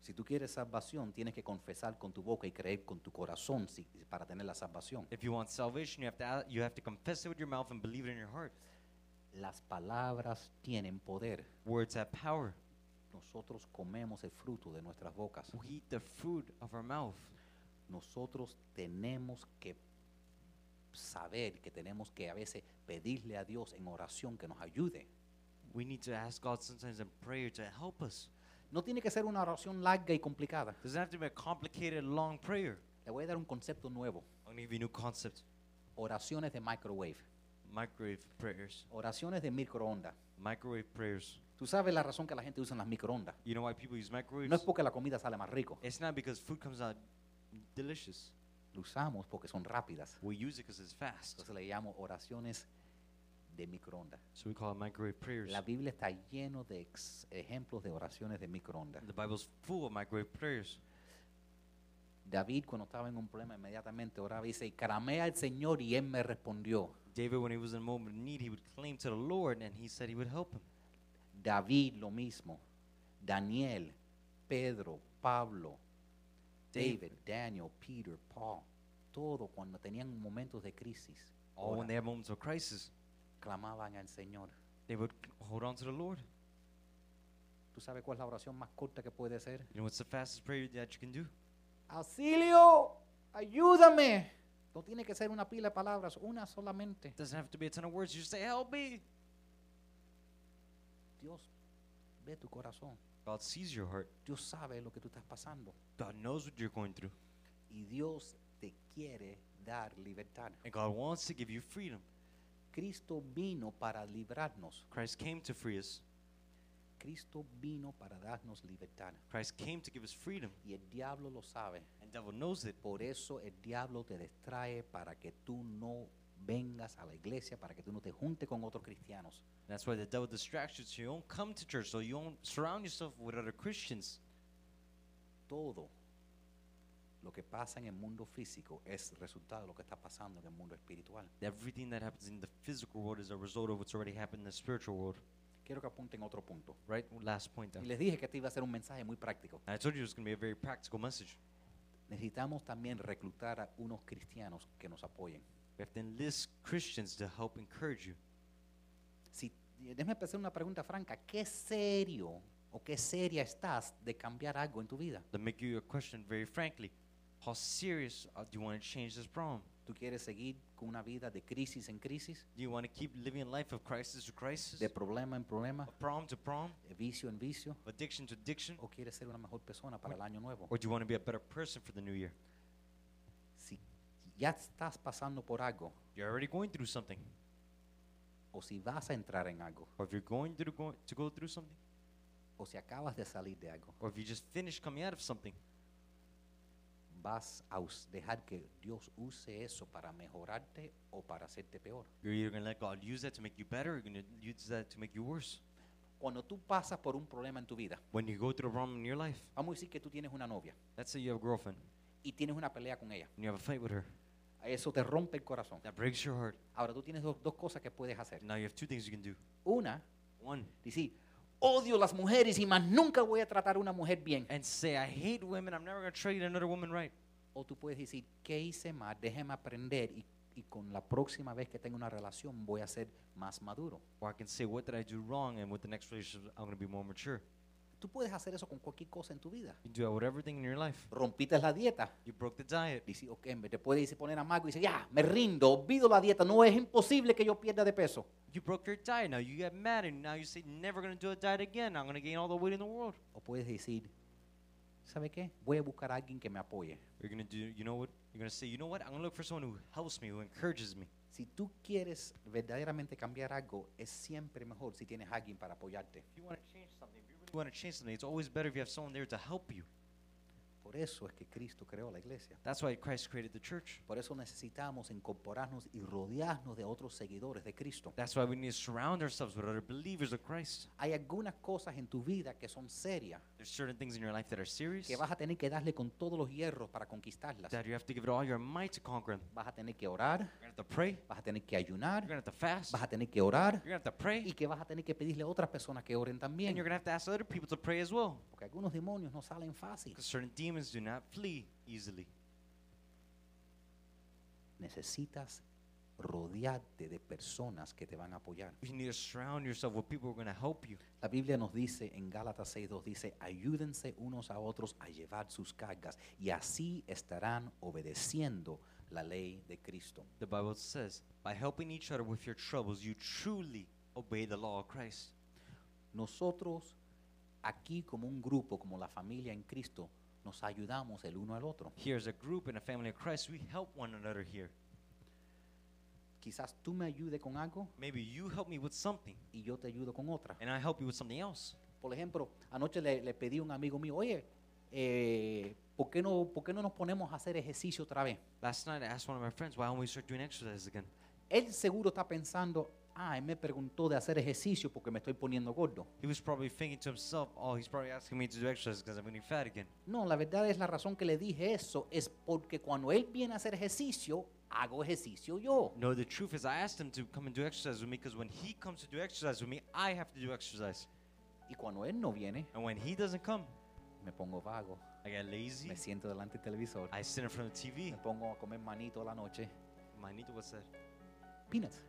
Si tú quieres salvación, tienes que confesar con tu boca y creer con tu corazón si- para tener la salvación. If you want salvation, you have to you have to confess it with your mouth and believe it in your heart. Las palabras tienen poder. Words have power. Nosotros comemos el fruto de nuestras bocas. We eat the fruit of our mouth. Nosotros tenemos que saber que tenemos que a veces pedirle a Dios en oración que nos ayude. We need to ask God sometimes in prayer to help us. No tiene que ser una oración larga y complicada. Doesn't have to be a complicated, long prayer. Le voy a dar un concepto nuevo. I'm gonna give you a new concept. Oraciones de microwave. Microwave prayers. Oraciones de microondas. Microwave prayers. Tú sabes la razón que la gente usa las microondas. You know why people use microwaves? No es porque la comida sale más rico. It's not because food comes out delicious. Lo usamos porque son rápidas. We use it because it's fast. Entonces le llamo oraciones de microondas. So we call it microwave prayers. La Biblia está lleno de ejemplos de oraciones de microondas. The Bible's full of microwave prayers. David cuando estaba en un problema inmediatamente oraba y dice, clamé al Señor y él me respondió. David, when he was in a moment of need, he would claim to the Lord and he said he would help him. David lo mismo. Daniel, Pedro, Pablo, David, Daniel, Peter, Paul. Todo cuando tenían momentos de crisis, All when they had moments of crisis, clamaban al Señor. they would hold on to the Lord. ¿Tú sabes cuál es la oración más corta que puede ser? You know what's the fastest prayer that you can do? Auxilio, ayúdame. No tiene que ser una pila de palabras, una solamente. Doesn't have to be a ton of words. You just say, help me. Dios ve tu corazón. God sees your heart. Dios sabe lo que tú estás pasando. God knows what you're going through. Y Dios te quiere dar libertad. And God wants to give you freedom. Cristo vino para librarnos. Christ came to free us. Cristo vino para darnos libertad. Christ came to give us freedom. Y el diablo lo sabe. And devil knows it. Por eso el diablo te distrae para que tú no vengas a la iglesia, para que tú no te juntes con otros cristianos. That's why the devil distracts you so you don't come to church, so you don't surround yourself with other Christians. Todo lo que pasa en el mundo físico es resultado de lo que está pasando en el mundo espiritual. Everything that happens in the physical world is a result of what's already happened in the spiritual world. Quiero que apunten otro punto. Right? Last point. Y les dije que este iba a ser un mensaje muy práctico. I told you it was going to be a very practical message. Necesitamos también reclutar a unos cristianos que nos apoyen. We have to enlist Christians to help encourage you. Si, déjame hacer una pregunta franca. ¿Qué serio o qué seria estás de cambiar algo en tu vida? To make you a question very frankly, how serious uh, do you want to change this problem? ¿Tú quieres seguir con una vida de crisis en crisis, Do you want to keep living a life of crisis to crisis, de problema en problema, of problem to problem, de vicio en vicio? of addiction to addiction, ¿O quieres ser una mejor persona para el año nuevo? or do you want to be a better person for the new year? Si ya estás pasando por algo You're already going through something, o si vas a entrar en algo or if you're going through go, to go through something, o si acabas de salir de algo, or if you just finished coming out of something, vas a dejar que Dios use eso para mejorarte o para hacerte peor. you're either going to let God use that to make you better, or you're going to use that to make you worse. Cuando tú pasas por un problema en tu vida, When you go through a problem in your life, vamos a decir que tú tienes una novia let's say you have a girlfriend y tienes una pelea con ella. and you have a fight with her, Eso te rompe el corazón. that breaks your heart. Ahora tú tienes dos, dos cosas que puedes hacer. Now you have two things you can do. Una, One, decir, odio las mujeres y más nunca voy a tratar a una mujer bien. and say, I hate women, I'm never going to treat another woman right. O tú puedes decir, ¿qué hice mal? Déjeme aprender y, y con la próxima vez que tenga una relación voy a ser más maduro. Or I can say, what did I do wrong? And with the next relationship, I'm going to be more mature. Tú puedes hacer eso con cualquier cosa en tu vida. You do that with everything in your life. Rompiste la dieta. You broke the diet. Dice, ok, en vez de puedes poner amargo y dice, ya, me rindo, olvido la dieta, no es imposible que yo pierda de peso. You broke your diet. Now you get mad, and now you say, never going to do a diet again. I'm going to gain all the weight in the world. O puedes decir, ¿sabe qué? Voy a buscar a alguien que me apoye. You're going to do, you know what? You're going to say, you know what? I'm going to look for someone who helps me, who encourages me. Si tú quieres verdaderamente cambiar algo, es siempre mejor si tienes alguien para apoyarte. If you want to change something, if you really want to change something, it's always better if you have someone there to help you. Por eso es que Cristo creó la iglesia. That's why Christ created the church. Por eso necesitamos incorporarnos y rodearnos de otros seguidores de Cristo. That's why we need to surround ourselves with other believers of Christ. Hay algunas cosas en tu vida que son serias, There's certain things in your life that are serious que vas a tener que darle con todos los hierros para conquistarlas. that you have to give it all your might to conquer them. Vas a tener que orar, You're to have to pray. vas a tener que You're ayunar, going to have to fast. vas a tener que orar You're to have to pray. y que vas a tener que pedirle a otras personas que oren And también. you're going to have to ask other people to pray as well. Porque algunos demonios no salen fácil. Because certain demons do not flee easily. Necesitas rodearte de personas que te van a apoyar. You need to surround yourself with people who are going to help you. La Biblia nos dice en Gálatas 6.2, dice, ayúdense unos a otros a llevar sus cargas y así estarán obedeciendo la ley de Cristo. The Bible says, by helping each other with your troubles, you truly obey the law of Christ. Nosotros aquí como un grupo, como la familia en Cristo, nos ayudamos el uno al otro. Here as a group in a family of Christ, we help one another here. Quizás tú me ayudes con algo Maybe you help me with something, y yo te ayudo con otra. and I help you with something else. Por ejemplo, anoche le, le pedí a un amigo mío, oye, eh, ¿por, qué no, ¿por qué no nos ponemos a hacer ejercicio otra vez? Last night, I asked one of my friends, why don't we start doing exercise again? Él seguro está pensando, ah, él me preguntó de hacer ejercicio porque me estoy poniendo gordo. He was probably thinking to himself, oh, he's probably asking me to do exercise because I'm getting fat again. No, la verdad es la razón que le dije eso, es porque cuando él viene a hacer ejercicio, hago ejercicio yo. No, the truth is, I asked him to come and do exercise with me because when he comes to do exercise with me, I have to do exercise. Y cuando él no viene, And when he doesn't come, me pongo vago, I get lazy. me siento delante del televisor, I sit in front of the TV. me pongo a comer manito a la noche, Manito, what's that? peanuts.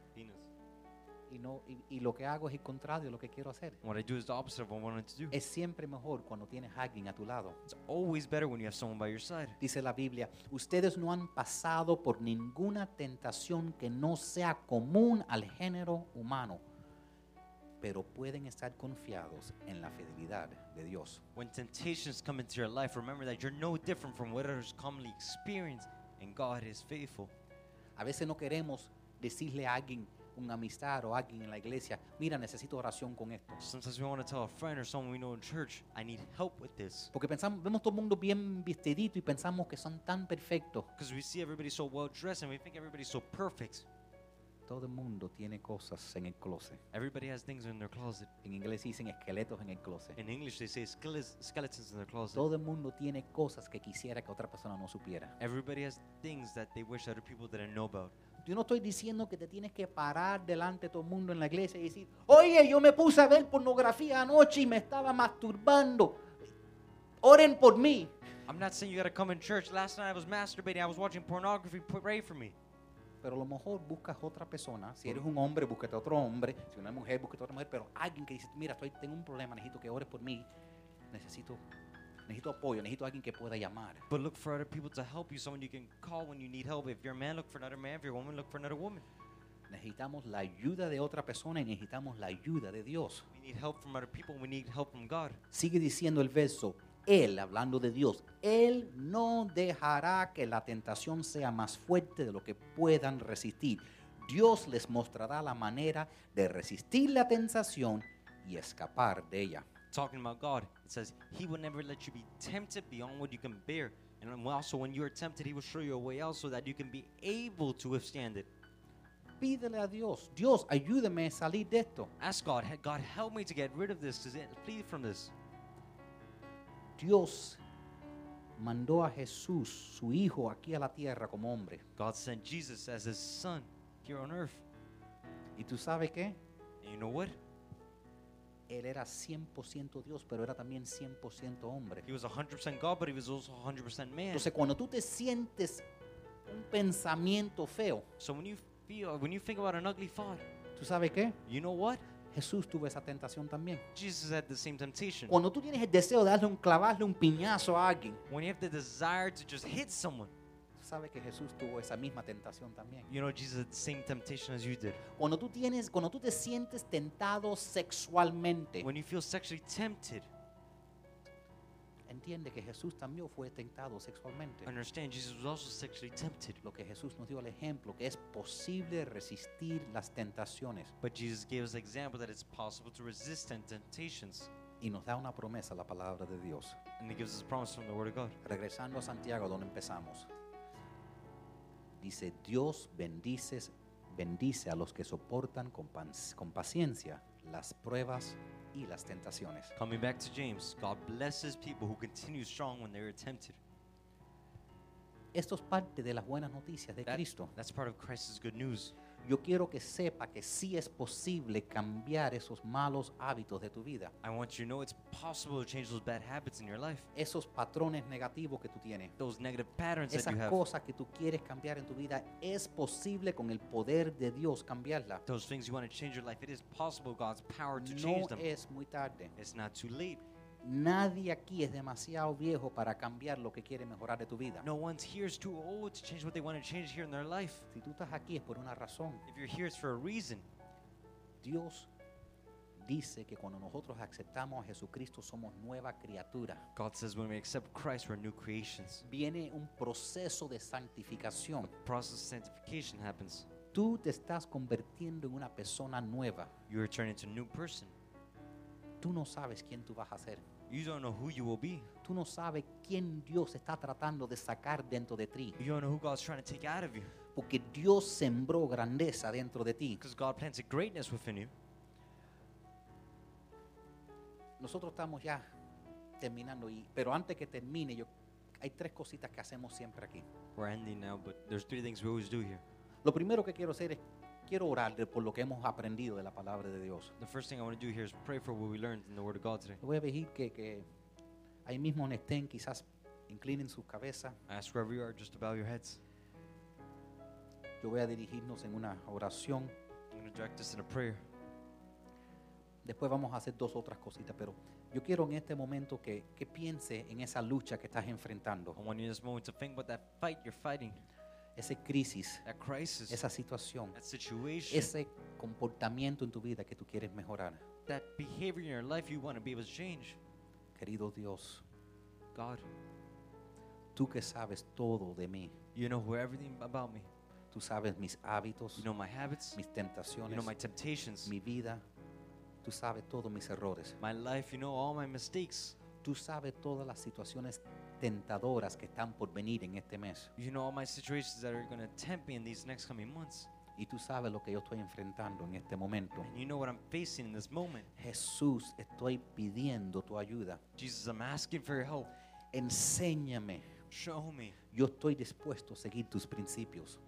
Y, no, y, y lo que hago es el contrario de lo que quiero hacer. What I do is the opposite of what I wanted to do. Es siempre mejor cuando tienes a alguien a tu lado. It's always better when you have someone by your side. Dice la Biblia, ustedes no han pasado por ninguna tentación que no sea común al género humano, pero pueden estar confiados en la fidelidad de Dios. When temptations come into your life, remember that you're no different from what others commonly experience, and God is faithful. A veces no queremos decirle a alguien, una amistad o alguien en la iglesia, mira, necesito oración con esto. Sometimes we want to tell a friend or someone we know in church, I need help with this. Porque pensamos, vemos todo el mundo bien vestidito y pensamos que son tan perfectos. Because we see everybody so well dressed and we think everybody's so perfect. Todo el mundo tiene cosas en el closet. Everybody has things in their closet. En inglés dicen esqueletos en el closet. In English, they say skeles- skeletons in their closet. Todo el mundo tiene cosas que quisiera que otra persona no supiera. Everybody has things that they wish other people didn't know about. Yo no estoy diciendo que te tienes que parar delante de todo el mundo en la iglesia y decir, oye, yo me puse a ver pornografía anoche y me estaba masturbando. Oren por mí. I'm not saying you gotta come in church. Last night I was masturbating, I was watching pornography. Pray for me. Pero a lo mejor buscas otra persona. Si eres un hombre, búscate otro hombre. Si una mujer, búscate otra mujer. Pero alguien que dice, mira, estoy, tengo un problema, necesito que ores por mí. Necesito, necesito apoyo, necesito alguien que pueda llamar. But look for other people to help you, someone you can call when you need help. If you're a man, look for another man. If you're a woman, look for another woman. Necesitamos la ayuda de otra persona y necesitamos la ayuda de Dios. We need help from other people. We need help from God. Sigue diciendo el verso, Él, hablando de Dios, Él no dejará que la tentación sea más fuerte de lo que puedan resistir. Dios les mostrará la manera de resistir la tentación y escapar de ella. Talking about God, it says He will never let you be tempted beyond what you can bear. And also, when you are tempted, He will show you a way out so that you can be able to withstand it. Pídele a Dios, Dios, ayúdame a salir de esto. Ask God, God, help me to get rid of this, to flee from this. Dios mandó a Jesús, su Hijo, aquí a la tierra como hombre. God sent Jesus as His Son here on earth. ¿Y tú sabes qué? And you know what? Él era 100% Dios, pero era también 100% hombre. He was 100% God, but He was also 100% man. Entonces, cuando tú te sientes un pensamiento feo, So when you feel, when you think about an ugly thought, ¿tú sabes qué? you know what? Jesús tuvo esa tentación también. Jesus had the same temptation. Cuando tú tienes el deseo de darle un clavarle un piñazo a alguien, When you have the desire to just hit someone, tú sabes que Jesús tuvo esa misma tentación también. you know Jesus had the same temptation as you did. Cuando tú tienes, cuando tú te sientes tentado sexualmente, When you feel sexually tempted, entiende que Jesús también fue tentado sexualmente. understand Jesus was also sexually tempted. Lo que Jesús nos dio el ejemplo, que es posible resistir las tentaciones. But Jesus gave us the example that it's possible to resist temptations. Y nos da una promesa la palabra de Dios. And He gives us a promise from the Word of God. Regresando a Santiago, donde empezamos. Dice, Dios bendice, bendice a los que soportan con, paciencia las pruebas y las tentaciones. Coming back to James, God blesses people who continue strong when they are tempted. Esto es parte de las buenas noticias de That- Cristo. that's part of Christ's good news. Yo quiero que sepa que sí es posible cambiar esos malos hábitos de tu vida, I want you to know it's possible to change those bad habits in your life, esos patrones negativos que tú tienes. those negative patterns that Esas you have, cosas que tú quieres cambiar en tu vida, es posible con el poder de Dios cambiarla. those things you want to change your life. It is possible, God's power to change No them. es muy tarde. It's not too late. Nadie aquí es demasiado viejo para cambiar lo que quiere mejorar de tu vida. No one's here is too old to change what they want to change here in their life. Si tú estás aquí es por una razón. If you're here, it's for a reason. Dios dice que cuando nosotros aceptamos a Jesucristo somos nueva criatura. God says when we accept Christ, we're new creations. Viene un proceso de santificación. Process of sanctification happens. Tú te estás convirtiendo en una persona nueva. You are turning into a new person. Tú no sabes quién tú vas a ser. You don't know who you will be. Tú no sabes quién Dios está tratando de sacar dentro de ti. You don't know who God's trying to take out of you. Porque Dios sembró grandeza dentro de ti. Because God planted greatness within you. Nosotros estamos ya terminando, y, pero antes que termine, yo, hay tres cositas que hacemos siempre aquí. We're ending now, but there's three things we always do here. Lo primero que quiero hacer es, quiero orar por lo que hemos aprendido de la palabra de Dios. The first thing I want to do here is pray for what we learned in the Word of God today. Voy a pedir que, que ahí mismo donde estén, quizás inclinen su cabeza. I ask wherever you are just to bow your heads. Yo voy a dirigirnos en una oración. I'm going to direct us in a prayer. Después vamos a hacer dos otras cositas, pero yo quiero en este momento que, que piense en esa lucha que estás enfrentando, I want you in this moment to think about that fight you're fighting, esa crisis, that crisis, esa situación, ese comportamiento en tu vida que tú quieres mejorar. that behavior in your life you want to be able to change. Querido Dios, God, tú que sabes todo de mí, you know who everything about me. tú sabes mis hábitos, You know my habits, mis you tentaciones, know my temptations, mi vida, tú sabes todos mis errores, my life, you know all my mistakes. tú sabes todas las situaciones tentadoras que están por venir en este mes You know all my situations that are going to tempt me in these next coming months. y tú sabes lo que yo estoy enfrentando en este momento. And you know what I'm facing in this moment. Jesús, estoy pidiendo tu ayuda. Jesus, I'm asking for your help. Enséñame. Show me. Yo estoy dispuesto a seguir tus principios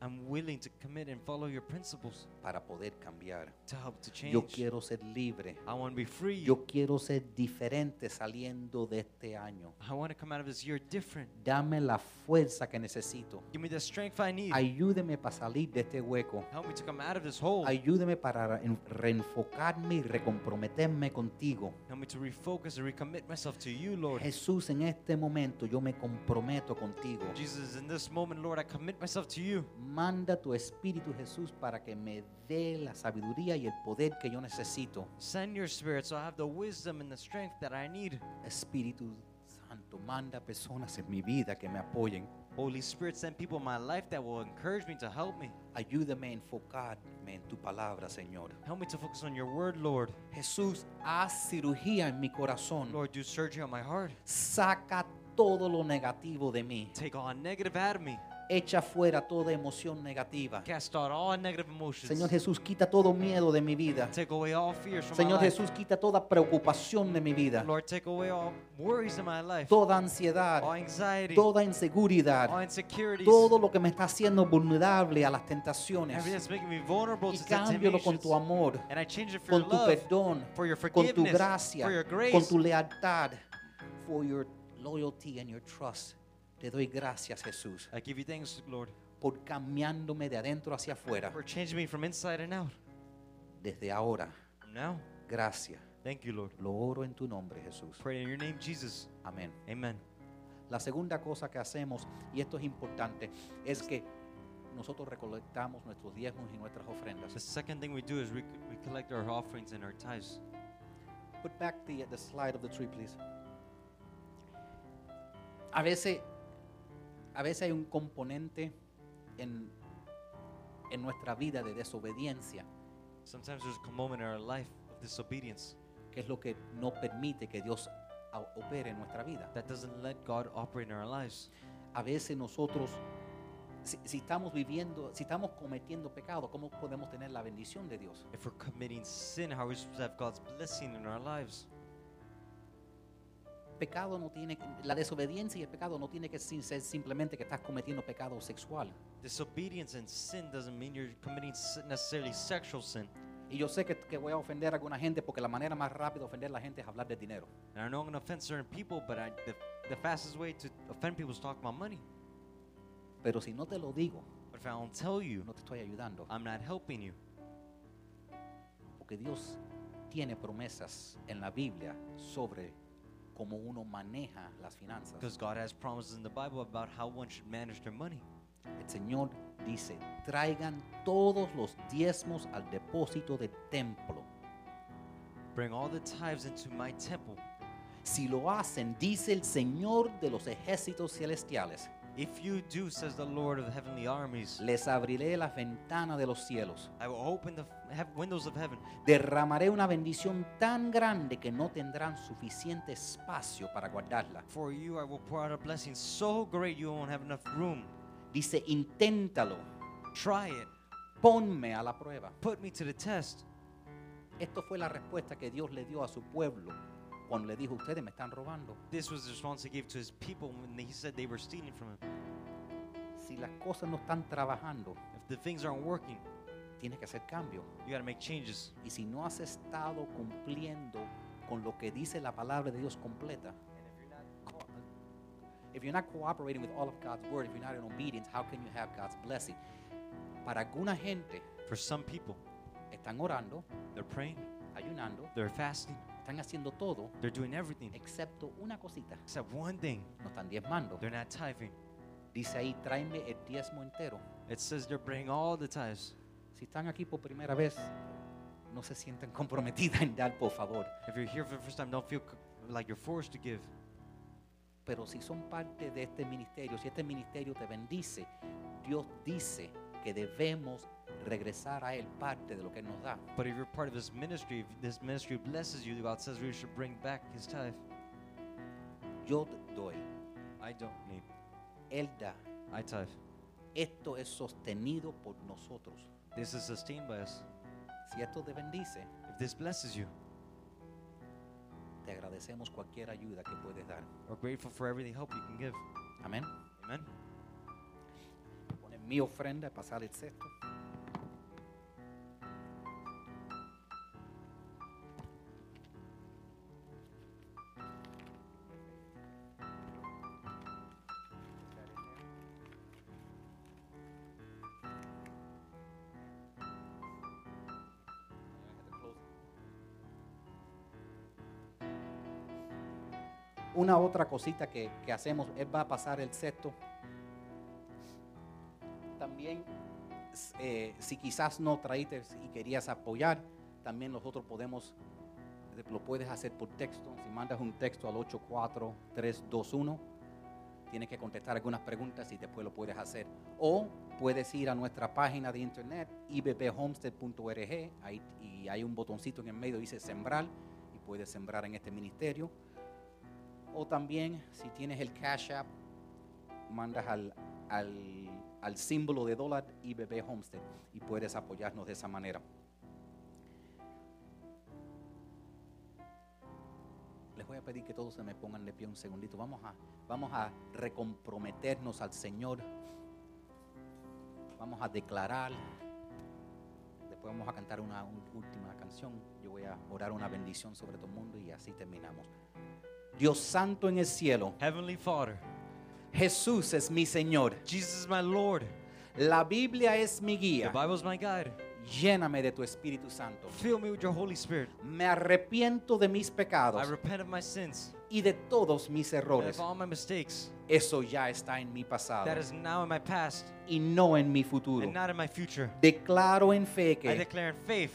I'm willing to commit and follow your principles para poder cambiar. to help to change. Yo quiero ser libre. I want to be free. Yo quiero ser diferente saliendo de este año. I want to come out of this year different. Dame la fuerza que necesito. Give me the strength I need. Ayúdeme para salir de este hueco. Help me to come out of this hole. Ayúdeme para en- reenfocarme y recomprometerme contigo. Help me to refocus and recommit myself to you, Lord. Jesús, en este momento yo me comprometo contigo. Jesus, in this moment, Lord, I commit myself to you. Manda tu Espíritu Jesús para que me dé la sabiduría y el poder que yo necesito. Send your spirit so I have the wisdom and the strength that I need. Espíritu Santo, manda personas en mi vida que me apoyen. Holy Spirit, send people in my life that will encourage me to help me. Ayúdame a enfocarme en tu palabra, Señor. Help me to focus on your word, Lord. Jesús, haz cirugía en mi corazón. Lord, do surgery on my heart. Saca todo lo negativo de mí. Take all negative out of me. Echa fuera toda emoción negativa. Cast out all negative emotions. Señor Jesús, quita todo miedo de mi vida. Take away all fears from Señor my life. Jesús, quita toda preocupación de mi vida. Lord, take away all worries in my life. Toda ansiedad, all anxiety. toda inseguridad. all insecurities. todo lo que me está haciendo vulnerable a las tentaciones everything that's making me vulnerable y to cámbialo con tu amor, And I change it for con your tu love, perdón, for your con tu forgiveness, gracia, for your grace, con tu lealtad, for your loyalty and your trust. Te doy gracias, Jesús, I give you thanks, Lord, por cambiándome de adentro hacia afuera. for changing me from inside and out. Desde ahora, From now, gracias. thank you, Lord. Lo oro en tu nombre, Jesús. Pray in your name, Jesus. Amén. Amen. La segunda cosa que hacemos, y esto es importante, es que nosotros recolectamos nuestros diezmos y nuestras ofrendas. The second thing we do is we, we collect our offerings and our tithes. Put back the, the slide of the tree, please. A veces, a veces hay un componente en, en nuestra vida de desobediencia Sometimes there's a moment in our life of disobedience que es lo que no permite que Dios a- opere en nuestra vida. That doesn't let God operate in our lives. A veces nosotros, si, si estamos viviendo, si estamos cometiendo pecado, ¿cómo podemos tener la bendición de Dios? If we're committing sin, how are we supposed to have God's blessing in our lives? Pecado no tiene, la desobediencia y el pecado no tiene que sin- ser simplemente que estás cometiendo pecado sexual. Disobedience and sin doesn't mean you're committing necessarily sexual sin. Y yo sé que, que voy a ofender a alguna gente porque la manera más rápida de ofender a la gente es hablar de dinero. And I know I'm going to offend certain people, but I, the, the fastest way to offend people is talk about money. Pero si no te lo digo, But if I don't tell you, no te estoy ayudando. I'm not helping you. Porque Dios tiene promesas en la Biblia sobre cómo uno maneja las finanzas. Because God has promises in the Bible about how one should manage their money. El Señor dice, traigan todos los diezmos al depósito del templo. Bring all the tithes into my temple. Si lo hacen, dice el Señor de los ejércitos celestiales, If you do, says the Lord of the heavenly armies, les abriré las ventanas de los cielos. I will open the windows of heaven. Derramaré una bendición tan grande que no tendrán suficiente espacio para guardarla. For you, I will pour out a blessing so great you won't have enough room. Dice, inténtalo, Try it. ponme a la prueba. Put me to the test. Esto fue la respuesta que Dios le dio a su pueblo cuando le dijo, ustedes me están robando. This was the response he gave to his people when he said they were stealing from him. Si las cosas no están trabajando, If the things aren't working, tienes que hacer cambio. you got to make changes. Y si no has estado cumpliendo con lo que dice la palabra de Dios completa, if you're not cooperating with all of God's word, if you're not in obedience, how can you have God's blessing? Para alguna gente For some people, están orando, they're praying, ayunando, they're fasting, están haciendo todo, they're doing everything excepto una cosita, except one thing no están diezmando. they're not tithing. Dice ahí, tráeme el diezmo entero. It says they're bringing all the tithes. Si están aquí por primera vez, no se sientan comprometidas en dar, por favor. If you're here for the first time, don't feel like you're forced to give. Pero si son parte de este ministerio, si este ministerio te bendice, Dios dice que debemos regresar a Él parte de lo que nos da. But if you're part of this ministry, if this ministry blesses you, God says we should bring back his tithe. Yo doy, I don't need. Él da. I tithe. Esto es sostenido por nosotros. This is sustained by us. Si esto te bendice, If this blesses you, te agradecemos cualquier ayuda que puedes dar. we're grateful for every help you can give. Amén. Amen. Poner mi ofrenda, pasar el cesto. Una otra cosita que, que hacemos, él va a pasar el cesto. También, eh, si quizás no traíste y querías apoyar, también nosotros podemos, lo puedes hacer por texto. Si mandas un texto al 84321, tienes que contestar algunas preguntas y después lo puedes hacer. O puedes ir a nuestra página de internet, ibbhomestead.org, y hay un botoncito en el medio, dice sembrar, y puedes sembrar en este ministerio. O también, si tienes el Cash App, mandas al, al, al símbolo de dólar IBB Homestead y puedes apoyarnos de esa manera. Les voy a pedir que todos se me pongan de pie un segundito. Vamos a, vamos a recomprometernos al Señor. Vamos a declarar. Después vamos a cantar una un- última canción. Yo voy a orar una bendición sobre todo el mundo y así terminamos. Dios santo en el cielo, Heavenly Father, Jesús es mi Señor. Jesus is my Lord. La Biblia es mi The guía. Bible is my guide. Lléname de tu Espíritu Santo. Fill me with your Holy Spirit. Me arrepiento de mis I pecados repent of my sins y de todos mis and errores. of all my mistakes. Eso ya está en mi pasado That is now in my past y no en mi futuro. and not in my future. Declaro en fe I que declare in faith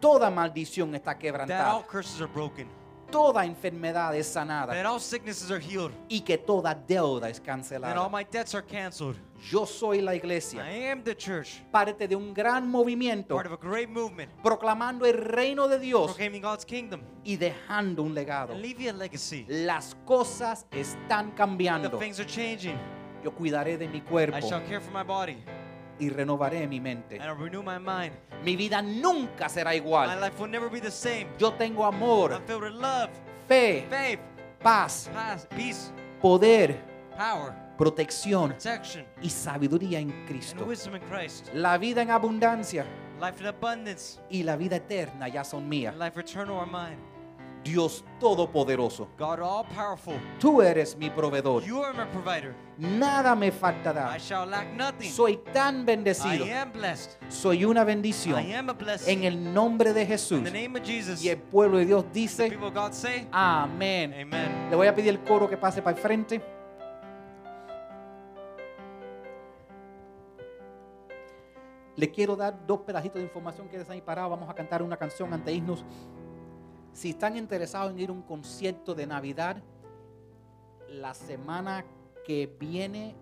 toda maldición está that all quebrantada. curses are broken. Toda enfermedad es sanada that all sicknesses are healed, y que toda deuda es and all cancelada. my debts are canceled. Yo soy la I iglesia, am the church, parte de un gran movimiento part of a great movement, proclamando el reino de Dios proclaiming God's kingdom, y dejando un legado. and leaving a legacy. Las cosas están The cambiando. things are changing. Yo cuidaré de mi I cuerpo shall care for my body, y renovaré mi mente. and renew my mind. Mi vida nunca será My igual. life will never be the same. Yo tengo amor, I'm filled with love, fe, faith, paz, paz, peace, poder, power, protección protection, y sabiduría en and Cristo. wisdom in Christ. La vida en abundancia Life in abundance, y la vida eterna ya son mías. and life eternal are mine. Dios Todopoderoso, God all powerful, tú eres mi proveedor. you are my provider. Nada me faltará. I shall lack nothing. Soy tan I bendecido. am blessed. Soy una I bendición am a blessing. en el nombre de Jesús. In the name of Jesus, Y el pueblo de Dios dice, people of God say, amén. Amen. Le voy a pedir el coro que pase para el frente. Le quiero dar dos pedacitos de información que ahí parado. Vamos a cantar una canción ante irnos. Si están interesados en ir a un concierto de Navidad, la semana que viene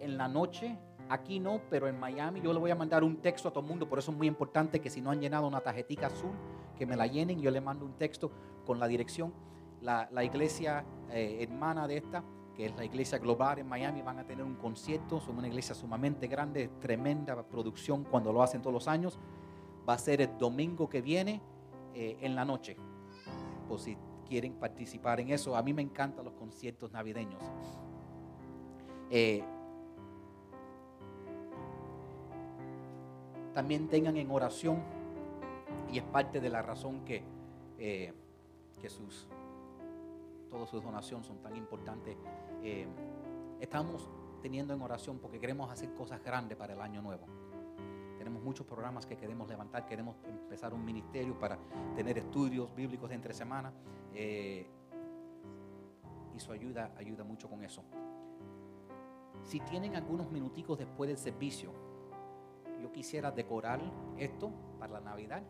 en la noche, aquí no, pero en Miami, yo le voy a mandar un texto a todo el mundo. Por eso es muy importante que si no han llenado una tarjetita azul, que me la llenen. Yo le mando un texto con la dirección. La, la iglesia eh, hermana de esta, que es la iglesia global en Miami, van a tener un concierto. Son una iglesia sumamente grande, tremenda producción cuando lo hacen todos los años. Va a ser el domingo que viene eh, en la noche. Si quieren participar en eso. A mí me encantan los conciertos navideños. Eh, también tengan en oración y es parte de la razón que, eh, que sus, todas sus donaciones son tan importantes. Eh, estamos teniendo en oración porque queremos hacer cosas grandes para el año nuevo. Tenemos muchos programas que queremos levantar, queremos empezar un ministerio para tener estudios bíblicos de entre semana eh, y su ayuda ayuda mucho con eso. Si tienen algunos minuticos después del servicio, yo quisiera decorar esto para la Navidad.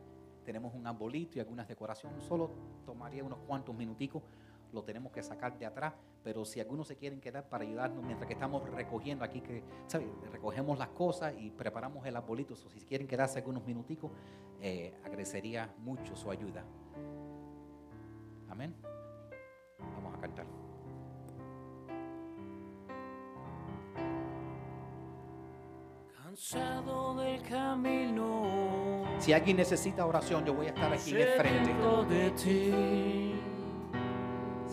Tenemos un arbolito y algunas decoraciones. Solo tomaría unos cuantos minuticos. Lo tenemos que sacar de atrás. Pero si algunos se quieren quedar para ayudarnos mientras que estamos recogiendo aquí, que ¿sabe? recogemos las cosas y preparamos el arbolito. So, si quieren quedarse algunos minuticos, eh, agradecería mucho su ayuda. Amén. Vamos a cantar. Cansado del camino, Si alguien necesita oración, yo voy a estar aquí en el frente. sediento de ti.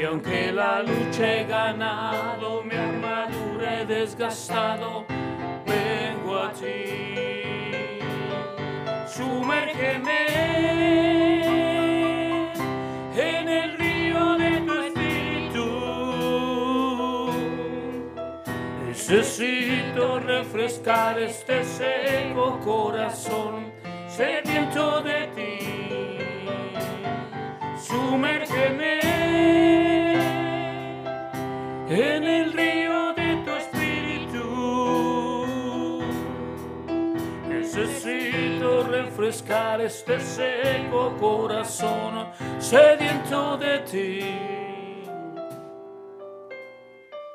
Y aunque la lucha he ganado, mi armadura he desgastado, vengo a ti. Sumérgeme en el río de tu espíritu. Necesito refrescar este seco corazón sediento de ti. Sumérgeme en el río de tu espíritu. Necesito refrescar este seco corazón sediento de ti.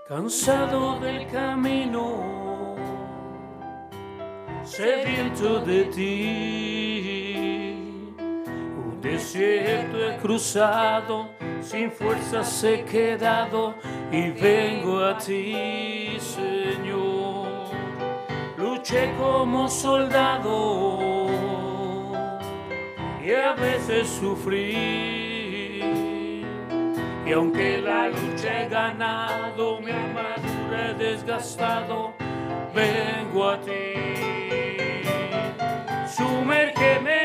Cansado del camino, sediento de ti. Un desierto he cruzado, sin fuerzas he quedado y vengo a ti, Señor. Luché como soldado y a veces sufrí. Y aunque la lucha he ganado, mi armadura he desgastado, vengo a ti. Sumérgeme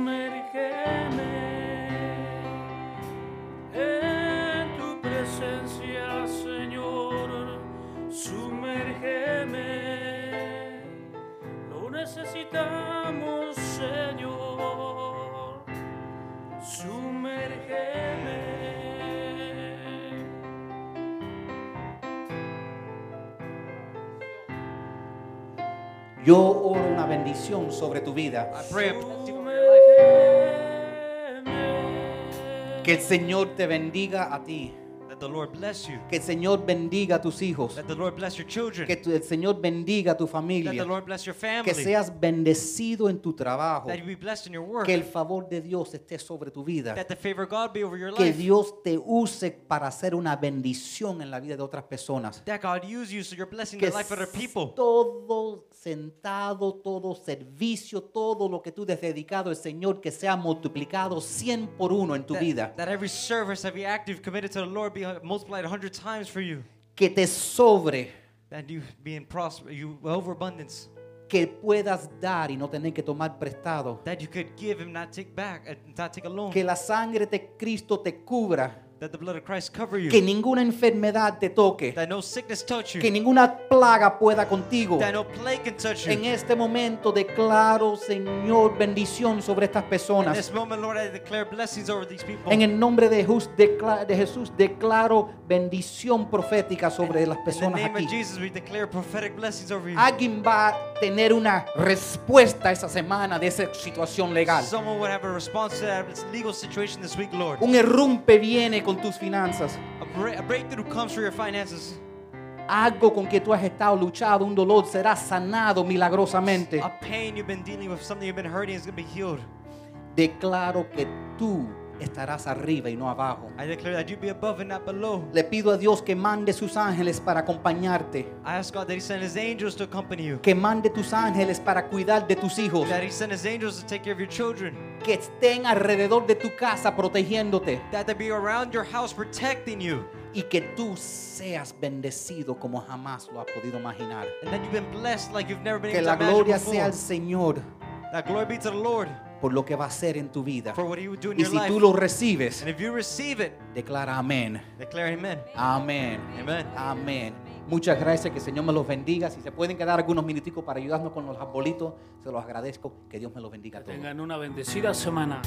necesitamos, Señor. Sumérgeme. Yo oro una bendición sobre tu vida. Que el Señor te bendiga a ti. The Lord bless you. Que el Señor bendiga a tus hijos. That the Lord bless your children. Que tu- el Señor bendiga a tu That familia. the Lord bless your family. Que seas bendecido en tu trabajo. That you be blessed in your work. Que el favor de Dios esté sobre tu vida. That the favor of God be over your Que life. Dios te use para hacer una bendición en la vida de otras personas. That God use you so you're blessing Que the life of other people. todo sentado, todo servicio, todo lo que tú has dedicado al Señor, que sea multiplicado 100 por uno en tu vida. That, that every service, every act you've committed to the Lord be multiplied a hundred times for you. Que te sobre, That you be in prosper, you overabundance. que puedas dar y no tener que tomar prestado. That you could give and not take back, and not take a loan. Que la sangre de Cristo te cubra. That the blood of Christ cover you. Que ninguna enfermedad te toque. That no sickness touch you. Que ninguna plaga pueda contigo. That no plague can touch you. En este momento declaro, Señor, bendición sobre estas In personas. this moment, Lord, I declare blessings over these people. En el nombre de Jesús, decla- de Jesús declaro bendición profética sobre las In the personas name aquí. of Jesus, we declare prophetic blessings over you. Alguien va a tener una respuesta esa semana de esa situación legal. Someone would have a response to that legal situation this week, Lord. Un errumpe viene con tus finanzas. A breakthrough comes for your finances. Algo con que tú has estado luchando, un dolor, será sanado milagrosamente. A pain you've been dealing with, something you've been hurting is going to be healed. Declaro que tú estarás arriba y no abajo. I declare that you be above and not below. Le pido a Dios que mande sus ángeles para acompañarte. I ask God that He send His angels to accompany you. Que mande tus ángeles para cuidar de tus hijos. That He send His angels to take care of your children. Que estén alrededor de tu casa protegiéndote. That they be around your house protecting you. Y que tú seas bendecido como jamás lo has podido imaginar. And that you've been blessed like you've never been Que able la to imagine gloria before. sea al Señor That glory be to the Lord por lo que va a hacer en tu vida. for what He would do in Y si tú lo recibes, And if you receive it, declara amén. declare Amen. Amén. Amen. Amén. Muchas gracias, que el Señor me los bendiga. Si se pueden quedar algunos minuticos para ayudarnos con los arbolitos, se los agradezco. Que Dios me los bendiga a todos. Tengan una bendecida semana.